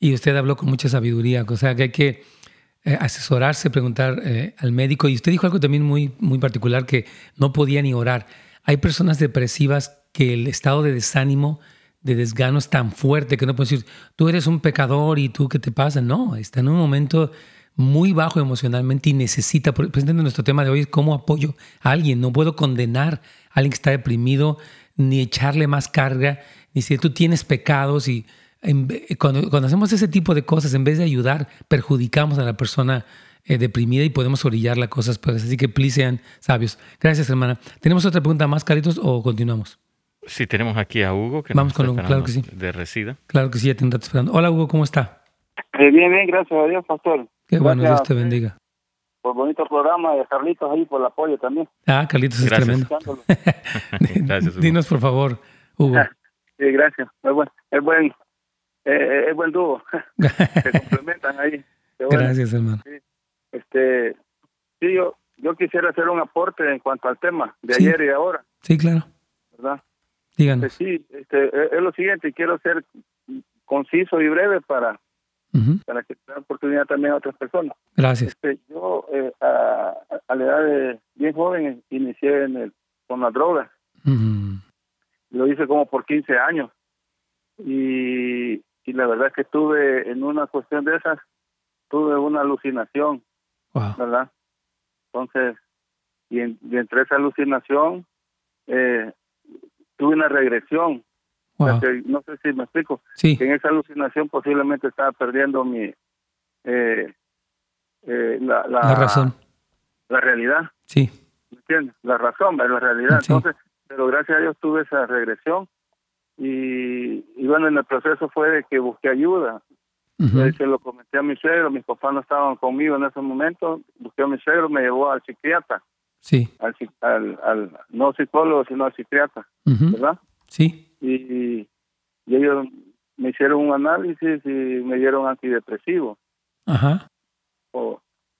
y usted habló con mucha sabiduría. O sea, que hay que eh, asesorarse, preguntar eh, al médico. Y usted dijo algo también muy, muy particular, que no podía ni orar. Hay personas depresivas que el estado de desánimo de desgano es tan fuerte que no puedes decir, tú eres un pecador y tú qué te pasa. No, está en un momento muy bajo emocionalmente y necesita, por ejemplo, nuestro tema de hoy es cómo apoyo a alguien. No puedo condenar alguien que está deprimido, ni echarle más carga, ni si tú tienes pecados y cuando, cuando, hacemos ese tipo de cosas, en vez de ayudar, perjudicamos a la persona eh, deprimida y podemos orillar las cosas pues Así que, please, sean sabios. Gracias, hermana. ¿Tenemos otra pregunta más, Caritos, o continuamos? Sí, tenemos aquí a Hugo. Que Vamos con Hugo, claro que sí. De Resida. Claro que sí, ya te esperando. Hola, Hugo, ¿cómo está? Eh, bien, bien, gracias a Dios, pastor. Qué bueno, Dios te bendiga. Por bonito programa de Carlitos ahí, por el apoyo también. Ah, Carlitos es tremendo. gracias, Hugo. Dinos, por favor, Hugo. Sí, gracias. Es buen, es buen, eh, es buen dúo. Se complementan ahí. Gracias, hermano. Sí. Este, sí, yo, yo quisiera hacer un aporte en cuanto al tema de ayer y ahora. Sí, claro. ¿Verdad? Díganos. Este, sí, este, es lo siguiente, quiero ser conciso y breve para, para que tenga oportunidad también a otras personas. Gracias. Este, yo eh, a, la edad de bien joven inicié en el, con la droga. Lo hice como por 15 años. Y, y la verdad es que tuve en una cuestión de esas, tuve una alucinación, ¿verdad? Entonces, y, entre esa alucinación eh, tuve una regresión. No sé si me explico. Sí. en esa alucinación posiblemente estaba perdiendo mi eh, eh, la, la, razón. La realidad. Sí. ¿Me entiendes? La razón, la realidad. Entonces, pero gracias a Dios tuve esa regresión y, y bueno, en el proceso fue de que busqué ayuda. Se lo comenté a mi suegro, mis papás no estaban conmigo en ese momento, busqué a mi suegro, me llevó al psiquiatra. Sí. Al, al, no psicólogo, sino al psiquiatra, ¿verdad? Sí. Y, y, ellos me hicieron un análisis y me dieron antidepresivo. Ajá.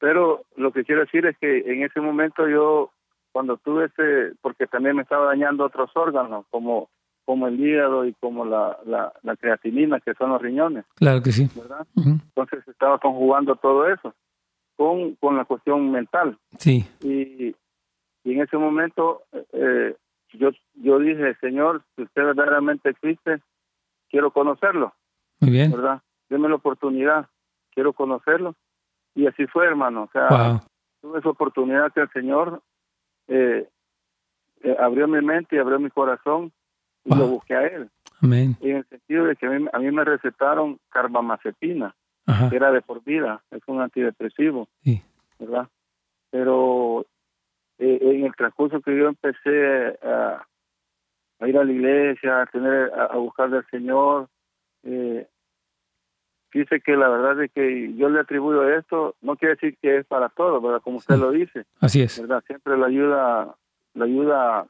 pero lo que quiero decir es que en ese momento yo, cuando tuve ese, porque también me estaba dañando otros órganos, como como el hígado y como la, la, la, creatinina, que son los riñones. Claro que sí. ¿verdad? Entonces estaba conjugando todo eso con, con la cuestión mental. Sí. Y, y en ese momento eh, yo, yo dije, Señor, si usted verdaderamente existe, quiero conocerlo. Muy bien. ¿Verdad? Deme la oportunidad, quiero conocerlo. Y así fue, hermano. O sea, tuve esa oportunidad que el Señor eh, eh, abrió mi mente y abrió mi corazón y lo busqué a él. Amén. En el sentido de que a mí, me recetaron carbamazepina, que era de por vida, es un antidepresivo, sí. ¿verdad? Pero eh, en el transcurso que yo empecé a, ir a la iglesia, a tener a, buscar al Señor, eh, dice que la verdad es que yo le atribuyo esto, no quiere decir que es para todo, ¿verdad? Como usted lo dice. Así es. ¿verdad? Siempre la ayuda, la ayuda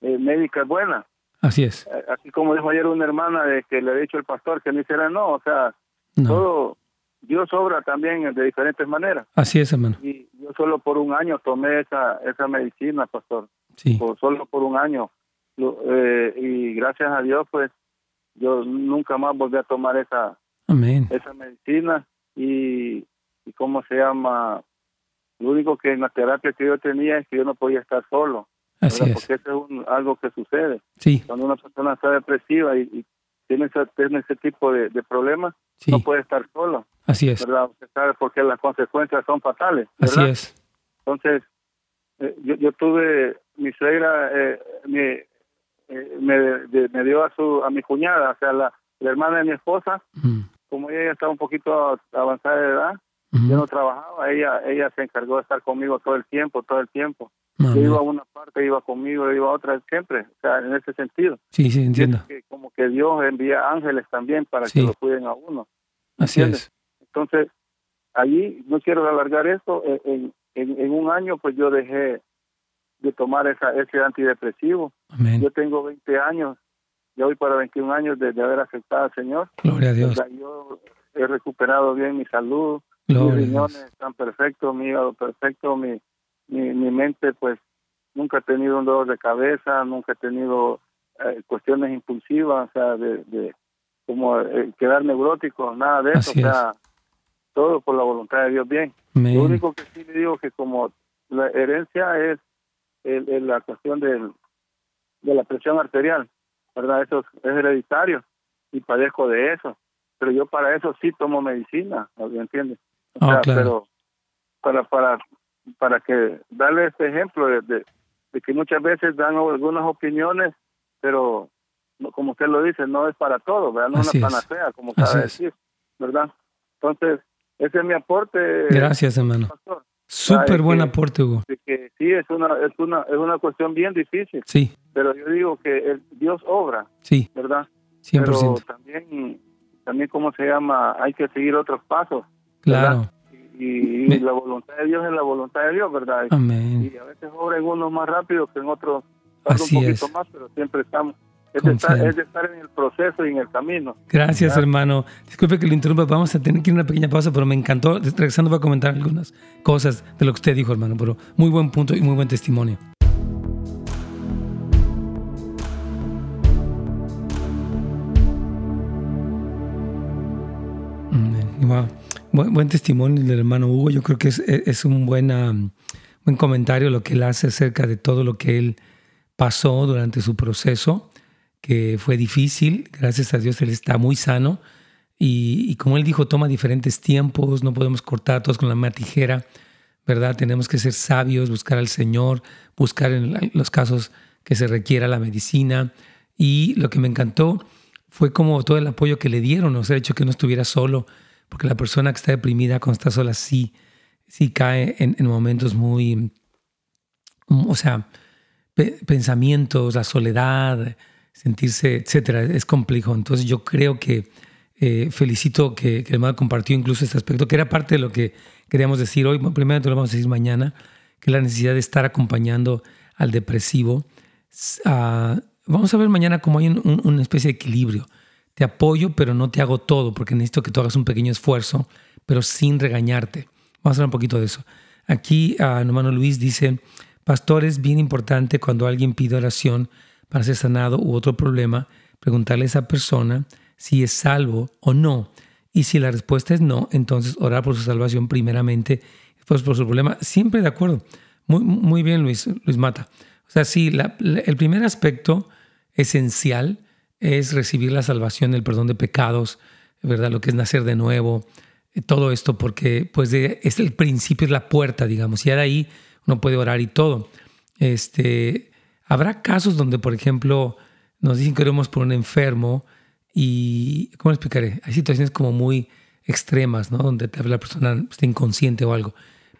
eh, médica es buena, Así es. Eh, así como dijo ayer una hermana de que le ha dicho el pastor que me hiciera no, o sea, todo Dios obra también de diferentes maneras. Así es, hermano. Y yo solo por un año tomé esa esa medicina, pastor. Sí. Por, solo por un año. Eh, y gracias a Dios, pues, yo nunca más volví a tomar esa Amén. esa medicina y, y cómo se llama lo único que en la terapia que yo tenía es que yo no podía estar solo Así es. Porque eso es algo que sucede. Sí. Cuando una persona está depresiva y, tiene, ese, tiene, ese, tipo de, problemas, no puede estar solo. Así es. ¿verdad? Usted sabe porque las consecuencias son fatales. Así es. Entonces, eh, yo, yo tuve, mi suegra eh, me, eh, me, me, dio a su a mi cuñada, o sea, la, la hermana de mi esposa, como ella estaba un poquito avanzada de edad, yo no trabajaba, ella ella se encargó de estar conmigo todo el tiempo, todo el tiempo. Yo iba a una parte, iba conmigo, iba a otra siempre, o sea, en ese sentido. Sí, sí, entiendo. Que, como que Dios envía ángeles también para que lo cuiden a uno. Así es. Entonces, allí, no quiero alargar esto, en, en, un año pues yo dejé de tomar esa, ese antidepresivo. Amén. Yo tengo 20 años, ya voy para 21 años de, haber aceptado al Señor. Gloria a Dios. yo he recuperado bien mi salud, mis riñones están perfectos, mi hígado perfecto, mi mi, mi mente pues nunca he tenido un dolor de cabeza, nunca he tenido eh, cuestiones impulsivas, o sea, de, de como eh, quedar neurótico, nada de eso, o sea, todo por la voluntad de Dios bien. Lo único que sí le digo que como la herencia es el, la cuestión del, de la presión arterial, ¿verdad? Eso es, hereditario y padezco de eso, pero yo para eso sí tomo medicina, ¿me entiendes? O ah, sea, pero para para para que darle este ejemplo de, de, que muchas veces dan algunas opiniones, pero como usted lo dice, no es para todo, ¿verdad? No es una panacea, como cabe decir, ¿verdad? Entonces, ese es mi aporte. Gracias, hermano. Súper buen aporte, Hugo. que sí, es una, es, una, es una cuestión bien difícil. Sí. Pero yo digo que el, Dios obra. Sí. ¿Verdad? 100%. Pero también, también, ¿cómo se llama? Hay que seguir otros pasos. Claro y, la voluntad de Dios es la voluntad de Dios, ¿verdad? Amén. Y a veces obra en unos más rápido que en otros Así un poquito más, pero siempre estamos. Es de, estar, es de, estar, en el proceso y en el camino. Gracias, hermano. Disculpe que lo interrumpa, vamos a tener que ir a una pequeña pausa, pero me encantó. Regresando, voy a comentar algunas cosas de lo que usted dijo, hermano, pero muy buen punto y muy buen testimonio. Wow. Buen, testimonio del hermano Hugo. Yo creo que es, es un buena, buen comentario lo que él hace acerca de todo lo que él pasó durante su proceso, que fue difícil. Gracias a Dios él está muy sano. Y, como él dijo, toma diferentes tiempos, no podemos cortar todos con la misma tijera, ¿verdad? Tenemos que ser sabios, buscar al Señor, buscar en los casos que se requiera la medicina. Y lo que me encantó fue como todo el apoyo que le dieron, o sea, el hecho que no estuviera solo, porque la persona que está deprimida cuando está sola sí, sí cae en, momentos muy, o sea, pensamientos, la soledad, sentirse, etcétera, es complejo. Entonces yo creo que eh, felicito que, que el hermano compartió incluso este aspecto, que era parte de lo que queríamos decir hoy, primero lo vamos a decir mañana, que la necesidad de estar acompañando al depresivo. Uh, vamos a ver mañana cómo hay una especie de equilibrio. Te apoyo, pero no te hago todo, porque necesito que tú hagas un pequeño esfuerzo, pero sin regañarte. Vamos a hablar un poquito de eso. Aquí, uh, hermano Luis dice, pastor, es bien importante cuando alguien pide oración para ser sanado u otro problema, preguntarle a esa persona si es salvo o no y si la respuesta es no, entonces orar por su salvación primeramente, después por su problema. Siempre de acuerdo. Muy, muy bien, Luis, Luis Mata. O sea, sí, el primer aspecto esencial es recibir la salvación, el perdón de pecados, ¿verdad? Lo que es nacer de nuevo, eh, todo esto, porque pues es el principio, es la puerta, digamos, y de ahí uno puede orar y todo. Este, habrá casos donde, por ejemplo, nos dicen que oremos por un enfermo y, ¿cómo lo explicaré? Hay situaciones como muy extremas, ¿no? Donde la persona está inconsciente o algo.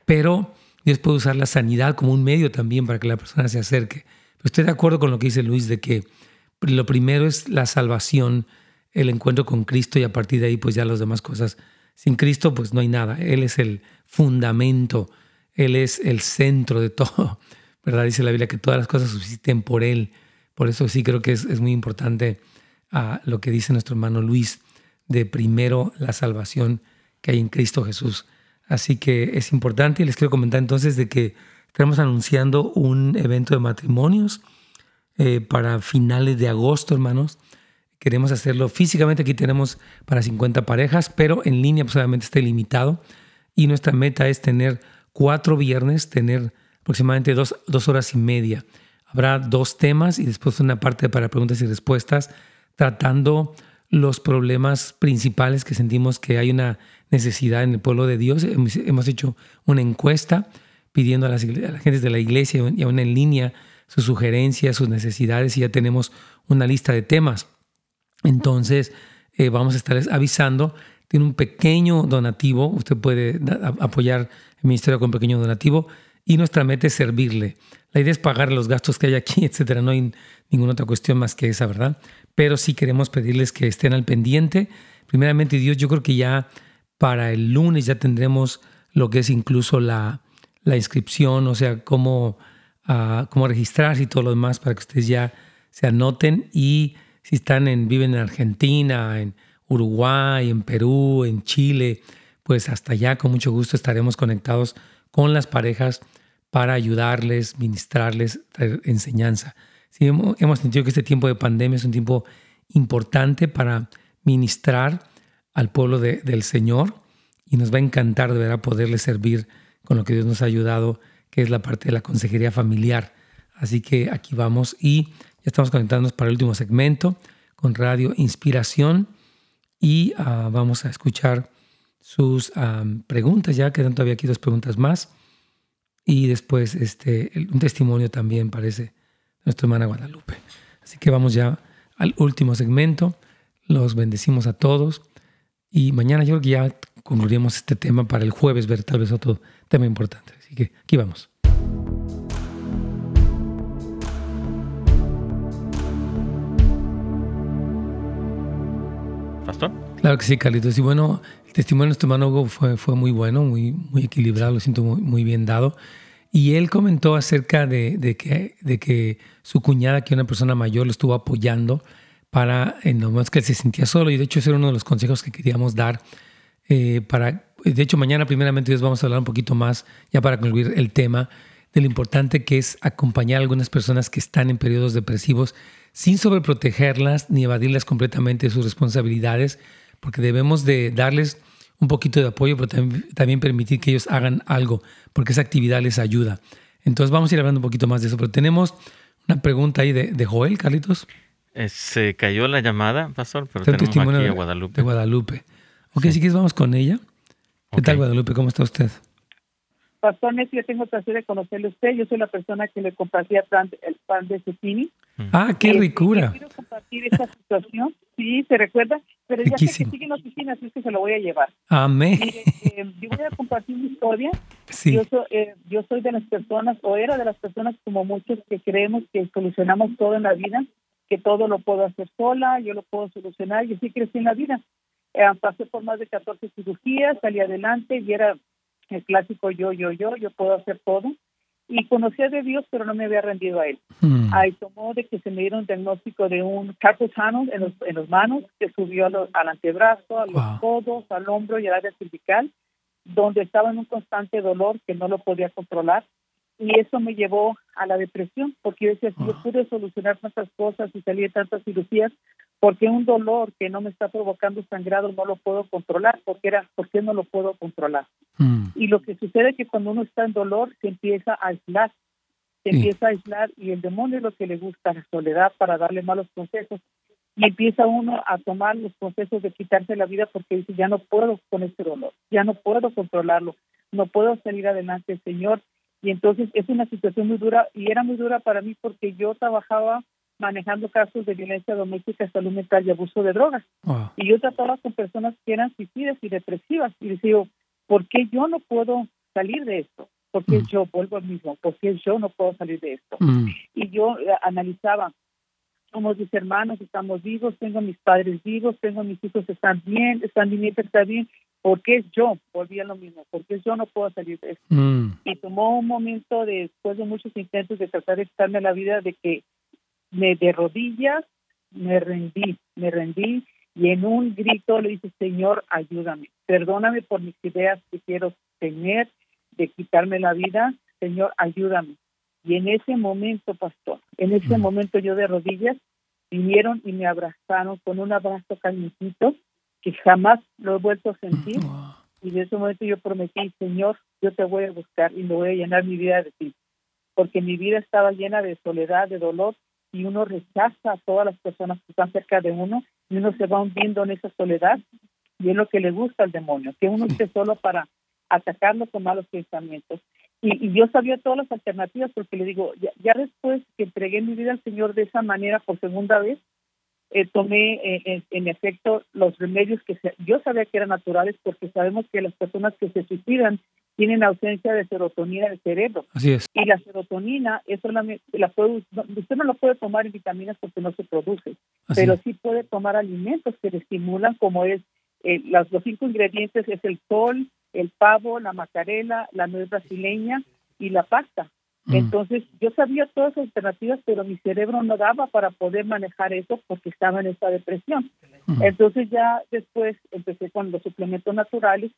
Pero Dios puede usar la sanidad como un medio también para que la persona se acerque. Estoy de acuerdo con lo que dice Luis de que lo primero es la salvación, el encuentro con Cristo y a partir de ahí pues ya las demás cosas. Sin Cristo pues no hay nada. Él es el fundamento, Él es el centro de todo. ¿Verdad? Dice la Biblia que todas las cosas subsisten por Él. Por eso sí creo que es, es muy importante a lo que dice nuestro hermano Luis, de primero la salvación que hay en Cristo Jesús. Así que es importante y les quiero comentar entonces de que estamos anunciando un evento de matrimonios eh, para finales de agosto, hermanos. Queremos hacerlo físicamente, aquí tenemos para 50 parejas, pero en línea pues obviamente está limitado. Y nuestra meta es tener cuatro viernes, tener aproximadamente dos, dos horas y media. Habrá dos temas y después una parte para preguntas y respuestas tratando los problemas principales que sentimos que hay una necesidad en el pueblo de Dios. Hemos hecho una encuesta pidiendo a las, a gentes de la iglesia y aún en línea sus sugerencias, sus necesidades y ya tenemos una lista de temas. Entonces, eh, vamos a estarles avisando. Tiene un pequeño donativo, usted puede apoyar el ministerio con un pequeño donativo y nuestra meta es servirle. La idea es pagar los gastos que hay aquí, etcétera. No hay ninguna otra cuestión más que esa, ¿verdad? pero sí queremos pedirles que estén al pendiente. Primeramente, Dios, yo creo que ya para el lunes ya tendremos lo que es incluso la inscripción, o sea, cómo, uh, cómo registrarse y todo lo demás para que ustedes ya se anoten y si están en, viven en Argentina, en Uruguay, en Perú, en Chile, pues hasta allá con mucho gusto estaremos conectados con las parejas para ayudarles, ministrarles, enseñanza. Sí, hemos, sentido que este tiempo de pandemia es un tiempo importante para ministrar al pueblo del Señor y nos va a encantar de verdad poderle servir con lo que Dios nos ha ayudado, que es la parte de la consejería familiar. Así que aquí vamos y ya estamos conectándonos para el último segmento con Radio Inspiración y ah, vamos a escuchar sus preguntas. Ya quedan todavía aquí dos preguntas más y después este, un testimonio también parece nuestra hermana Guadalupe. Así que vamos ya al último segmento. Los bendecimos a todos. Y mañana yo creo que ya concluiremos este tema para el jueves, ver tal vez otro tema importante. Así que aquí vamos. Pastor. Claro que sí, Carlitos. Y bueno, el testimonio de nuestro hermano Hugo fue, fue muy bueno, muy, muy equilibrado, lo siento muy, muy bien dado. Y él comentó acerca de, que, de que su cuñada, que era una persona mayor, lo estuvo apoyando para, en lo más que él se sentía solo. Y de hecho, ese era uno de los consejos que queríamos dar. Eh, para, de hecho, mañana primeramente vamos a hablar un poquito más, ya para concluir el tema, de lo importante que es acompañar a algunas personas que están en periodos depresivos sin sobreprotegerlas ni evadirlas completamente de sus responsabilidades, porque debemos de darles un poquito de apoyo, pero también, permitir que ellos hagan algo, porque esa actividad les ayuda. Entonces vamos a ir hablando un poquito más de eso, pero tenemos una pregunta ahí de, Joel, Carlitos. Eh, se cayó la llamada, pastor, pero tenemos aquí a Guadalupe. De Guadalupe. Ok, si quieres vamos con ella. ¿Qué tal, Guadalupe? ¿Cómo está usted? Pastor Neto, yo tengo el placer de conocerle a usted. Yo soy la persona que le compartía el pan de Cecini. Ah, qué ricura. quiero compartir esta situación. Sí, ¿se recuerda? Pero ya sé que sigue en la oficina, así que se lo voy a llevar. Amén. Eh, yo voy a compartir mi historia. Sí. Yo, soy, eh, yo soy de las personas, o era de las personas como muchos que creemos que solucionamos todo en la vida, que todo lo puedo hacer sola, yo lo puedo solucionar, y así crecí en la vida. Eh, pasé por más de 14 cirugías, salí adelante y era el clásico yo, yo, yo, yo puedo hacer todo. Y conocía de Dios, pero no me había rendido a Él. Hmm. Ahí tomó de que se me dieron un diagnóstico de un carpal tunnel en los, en los manos, que subió al antebrazo, a los codos, al hombro y al área cervical, donde estaba en un constante dolor que no lo podía controlar. Y eso me llevó a la depresión, porque yo decía, si yo pude solucionar tantas cosas y salir de tantas cirugías, porque un dolor que no me está provocando sangrado no lo puedo controlar, porque era, ¿por qué no lo puedo controlar? Mm. Y lo que sucede es que cuando uno está en dolor se empieza a aislar, se empieza a aislar y el demonio es lo que le gusta, la soledad para darle malos consejos y empieza uno a tomar los procesos de quitarse la vida porque dice, ya no puedo con este dolor, ya no puedo controlarlo, no puedo salir adelante, Señor. Y entonces es una situación muy dura y era muy dura para mí porque yo trabajaba manejando casos de violencia doméstica, salud mental y abuso de drogas. Y yo trataba con personas que eran suicidas y depresivas y decía, ¿por qué yo no puedo salir de esto? ¿Por qué mm. yo vuelvo al mismo? ¿Por qué yo no puedo salir de esto? Mm. Y yo eh, analizaba, somos mis hermanos, estamos vivos, tengo mis padres vivos, tengo mis hijos están bien, están mi nieta está bien, ¿por qué yo volví a lo mismo? ¿Por qué yo no puedo salir de esto? Mm. Y tomó un momento después de muchos intentos de tratar de quitarme la vida de que me de rodillas, me rendí, me rendí y en un grito le dice, Señor, ayúdame, perdóname por mis ideas que quiero tener de quitarme la vida, Señor, ayúdame. Y en ese momento, pastor, en ese momento yo de rodillas, vinieron y me abrazaron con un abrazo calientito que jamás lo he vuelto a sentir. Y en ese momento yo prometí, Señor, yo te voy a buscar y me voy a llenar mi vida de ti. Porque mi vida estaba llena de soledad, de dolor, y uno rechaza a todas las personas que están cerca de uno y uno se va hundiendo en esa soledad y es lo que le gusta al demonio, que uno esté solo para atacarlo con malos pensamientos. Y, yo sabía todas las alternativas porque le digo, ya, después que entregué mi vida al Señor de esa manera por segunda vez, eh, tomé eh, en, efecto los remedios que yo sabía que eran naturales porque sabemos que las personas que se suicidan tienen ausencia de serotonina en el cerebro. Así es. Y la serotonina, eso la, la puede, usted no lo puede tomar en vitaminas porque no se produce, pero sí puede tomar alimentos que le estimulan, como es eh, los cinco ingredientes, es el sol, el pavo, la macarela, la nuez brasileña y la pasta. Mm. Entonces, yo sabía todas las alternativas, pero mi cerebro no daba para poder manejar eso porque estaba en esa depresión. Mm. Entonces, ya después empecé con los suplementos naturales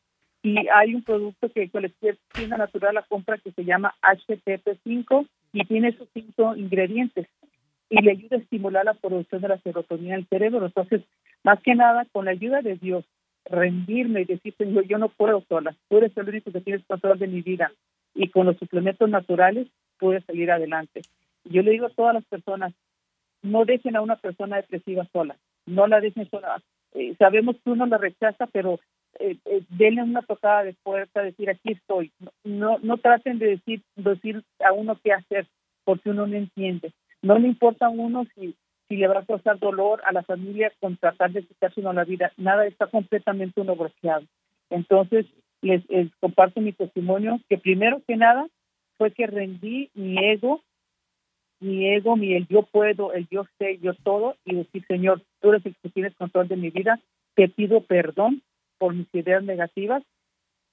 y hay un producto que cualquier tienda natural la compra que se llama HTP5 y tiene esos cinco ingredientes y le ayuda a estimular la producción de la serotonina en el cerebro. Entonces, más que nada, con la ayuda de Dios, rendirme y decir, Señor, yo no puedo sola, tú eres el único que tienes control de mi vida y con los suplementos naturales pude salir adelante. Yo le digo a todas las personas, no dejen a una persona depresiva sola, no la dejen sola. Eh, sabemos que uno la rechaza, pero eh, eh, denle una tocada de fuerza, decir aquí estoy. No, no traten de decir, decir a uno qué hacer, porque uno no entiende. No le importa a uno si, si le va a causar dolor a la familia con tratar de quitarse uno la vida. Nada, está completamente uno bloqueado. Entonces, les, comparto mi testimonio, que primero que nada fue que rendí mi ego, mi ego, mi el yo puedo, el yo sé, yo todo, y decir, Señor, tú eres el que tienes control de mi vida, te pido perdón por mis ideas negativas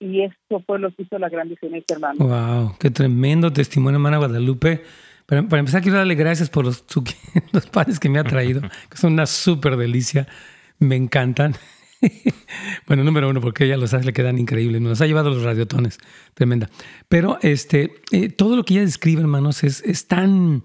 y eso fue lo que hizo la gran diferencia, hermano. Wow, qué tremendo testimonio, hermana Guadalupe. Para, para empezar, quiero darle gracias por los, los panes que me ha traído, que son una súper delicia, me encantan. bueno, número uno, porque ella los hace, le quedan increíbles. Nos ha llevado los radiotones, tremenda. Pero este, eh, todo lo que ella describe, hermanos, es, es tan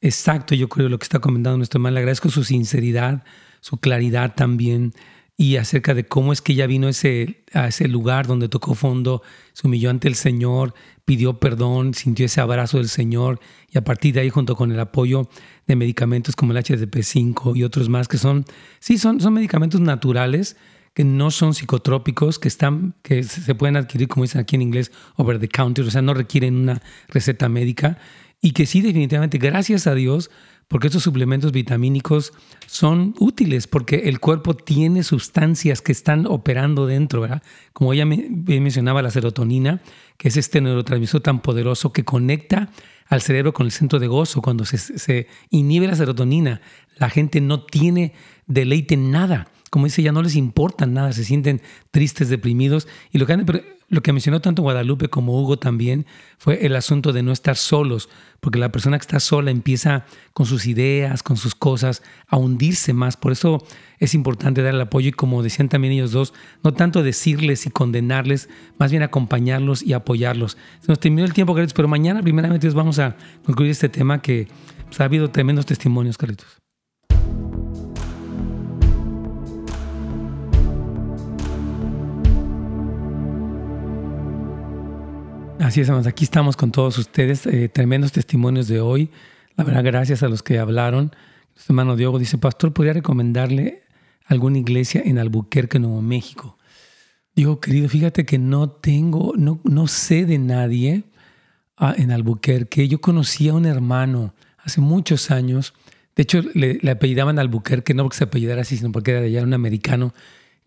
exacto, yo creo, lo que está comentando nuestro hermano. Le agradezco su sinceridad, su claridad también y acerca de cómo es que ella vino ese, a ese lugar donde tocó fondo, se humilló ante el Señor, pidió perdón, sintió ese abrazo del Señor y a partir de ahí junto con el apoyo de medicamentos como el HDP5 y otros más que son, sí, son, son medicamentos naturales que no son psicotrópicos, que, están, que se pueden adquirir, como dicen aquí en inglés, over the counter, o sea, no requieren una receta médica y que sí definitivamente, gracias a Dios, porque estos suplementos vitamínicos son útiles porque el cuerpo tiene sustancias que están operando dentro, ¿verdad? Como ella me, mencionaba, la serotonina, que es este neurotransmisor tan poderoso que conecta al cerebro con el centro de gozo. Cuando se, inhibe la serotonina, la gente no tiene deleite en nada como dice, ya no les importa nada, se sienten tristes, deprimidos. Y lo que, lo que mencionó tanto Guadalupe como Hugo también fue el asunto de no estar solos, porque la persona que está sola empieza con sus ideas, con sus cosas, a hundirse más. Por eso es importante dar el apoyo y como decían también ellos dos, no tanto decirles y condenarles, más bien acompañarlos y apoyarlos. Se nos terminó el tiempo, Carlitos, pero mañana primeramente vamos a concluir este tema que pues, ha habido tremendos testimonios, Carlitos. Así es, hermanos. Aquí estamos con todos ustedes. Eh, tremendos testimonios de hoy. La verdad, gracias a los que hablaron. Hermano Diego dice, Pastor, ¿podría recomendarle alguna iglesia en Albuquerque, Nuevo México? Digo, querido, fíjate que no tengo, no, no sé de nadie ah, en Albuquerque. Yo conocí a un hermano hace muchos años. De hecho, le, le, apellidaban Albuquerque, no porque se apellidara así, sino porque era de allá un americano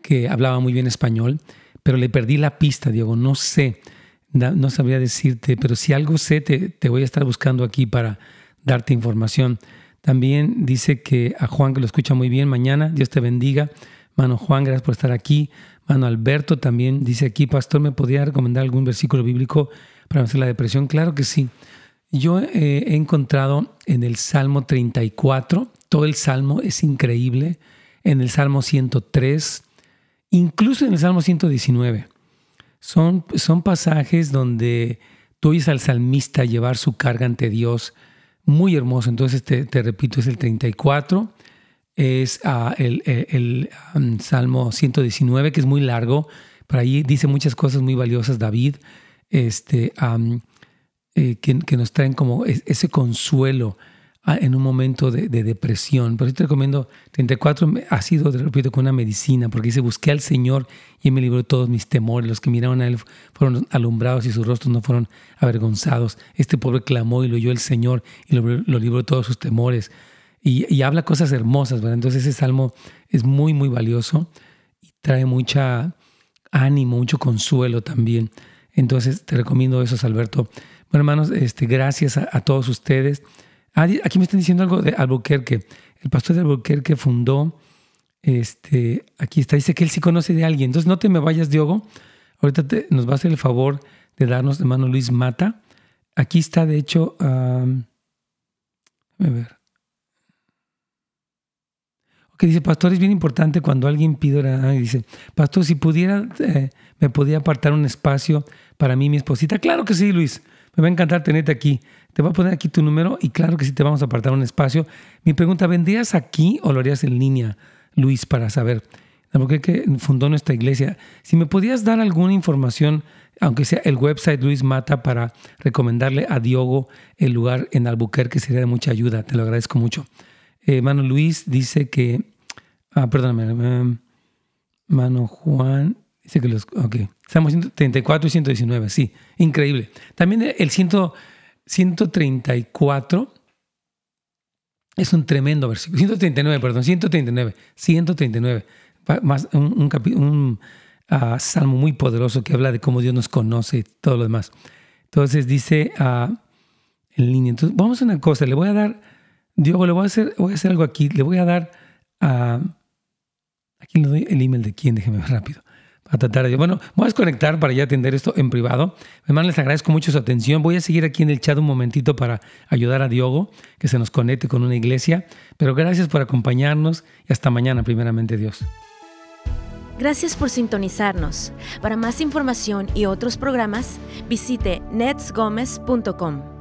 que hablaba muy bien español. Pero le perdí la pista, Diego, no sé no sabría decirte, pero si algo sé, te, voy a estar buscando aquí para darte información. También dice que a Juan, que lo escucha muy bien, mañana, Dios te bendiga. Mano Juan, gracias por estar aquí. Mano Alberto también dice aquí, Pastor, ¿me podría recomendar algún versículo bíblico para vencer la depresión? Claro que sí. Yo eh, he encontrado en el Salmo 34, todo el Salmo es increíble, en el Salmo 103, incluso en el Salmo 119. Son, son pasajes donde tú oyes al salmista llevar su carga ante Dios. Muy hermoso. Entonces, te, repito, es el 34, es ah, el, el, um, Salmo 119, que es muy largo. Por ahí dice muchas cosas muy valiosas David, este, um, eh, que, que, nos traen como ese consuelo en un momento de, depresión. Por eso te recomiendo 34, ha sido, te repito, con una medicina, porque dice, busqué al Señor y Él me libró todos mis temores. Los que miraron a Él fueron alumbrados y sus rostros no fueron avergonzados. Este pobre clamó y lo oyó el Señor y lo, libró de todos sus temores. Y, habla cosas hermosas, ¿verdad? Entonces ese salmo es muy, muy valioso y trae mucha ánimo, mucho consuelo también. Entonces te recomiendo eso, Alberto. Bueno, hermanos, este, gracias a todos ustedes. Ah, aquí me están diciendo algo de Albuquerque. El pastor de Albuquerque fundó, este, aquí está, dice que él sí conoce de alguien. Entonces no te me vayas, Diogo. Ahorita nos va a hacer el favor de darnos, hermano Luis Mata. Aquí está, de hecho, a ver. Ok, dice, pastor, es bien importante cuando alguien pide, dice, pastor, si pudiera, eh, me podía apartar un espacio para mí y mi esposita. Claro que sí, Luis. Me va a encantar tenerte aquí. Te voy a poner aquí tu número y claro que sí te vamos a apartar un espacio. Mi pregunta, ¿vendrías aquí o lo harías en línea, Luis, para saber? Porque que fundó nuestra iglesia. Si me podías dar alguna información, aunque sea el website Luis Mata, para recomendarle a Diogo el lugar en Albuquerque, sería de mucha ayuda. Te lo agradezco mucho. Eh, mano Luis dice que. Ah, perdóname. Eh, mano Juan dice que los. Ok. Estamos 134 y 119. Sí, increíble. También el 100. 134 es un tremendo versículo. 139, perdón, 139. 139. Más un, un, ah, salmo muy poderoso que habla de cómo Dios nos conoce y todo lo demás. Entonces dice uh, en línea. Entonces, vamos a una cosa. Le voy a dar, Diego, le voy a hacer, voy a hacer algo aquí. Le voy a dar a. aquí le doy el email de quién, déjeme ver rápido a tratar de... Bueno, voy a desconectar para ya atender esto en privado. Además, les agradezco mucho su atención. Voy a seguir aquí en el chat un momentito para ayudar a Diogo, que se nos conecte con una iglesia. Pero gracias por acompañarnos y hasta mañana, primeramente Dios. Gracias por sintonizarnos. Para más información y otros programas, visite netsgomez.com.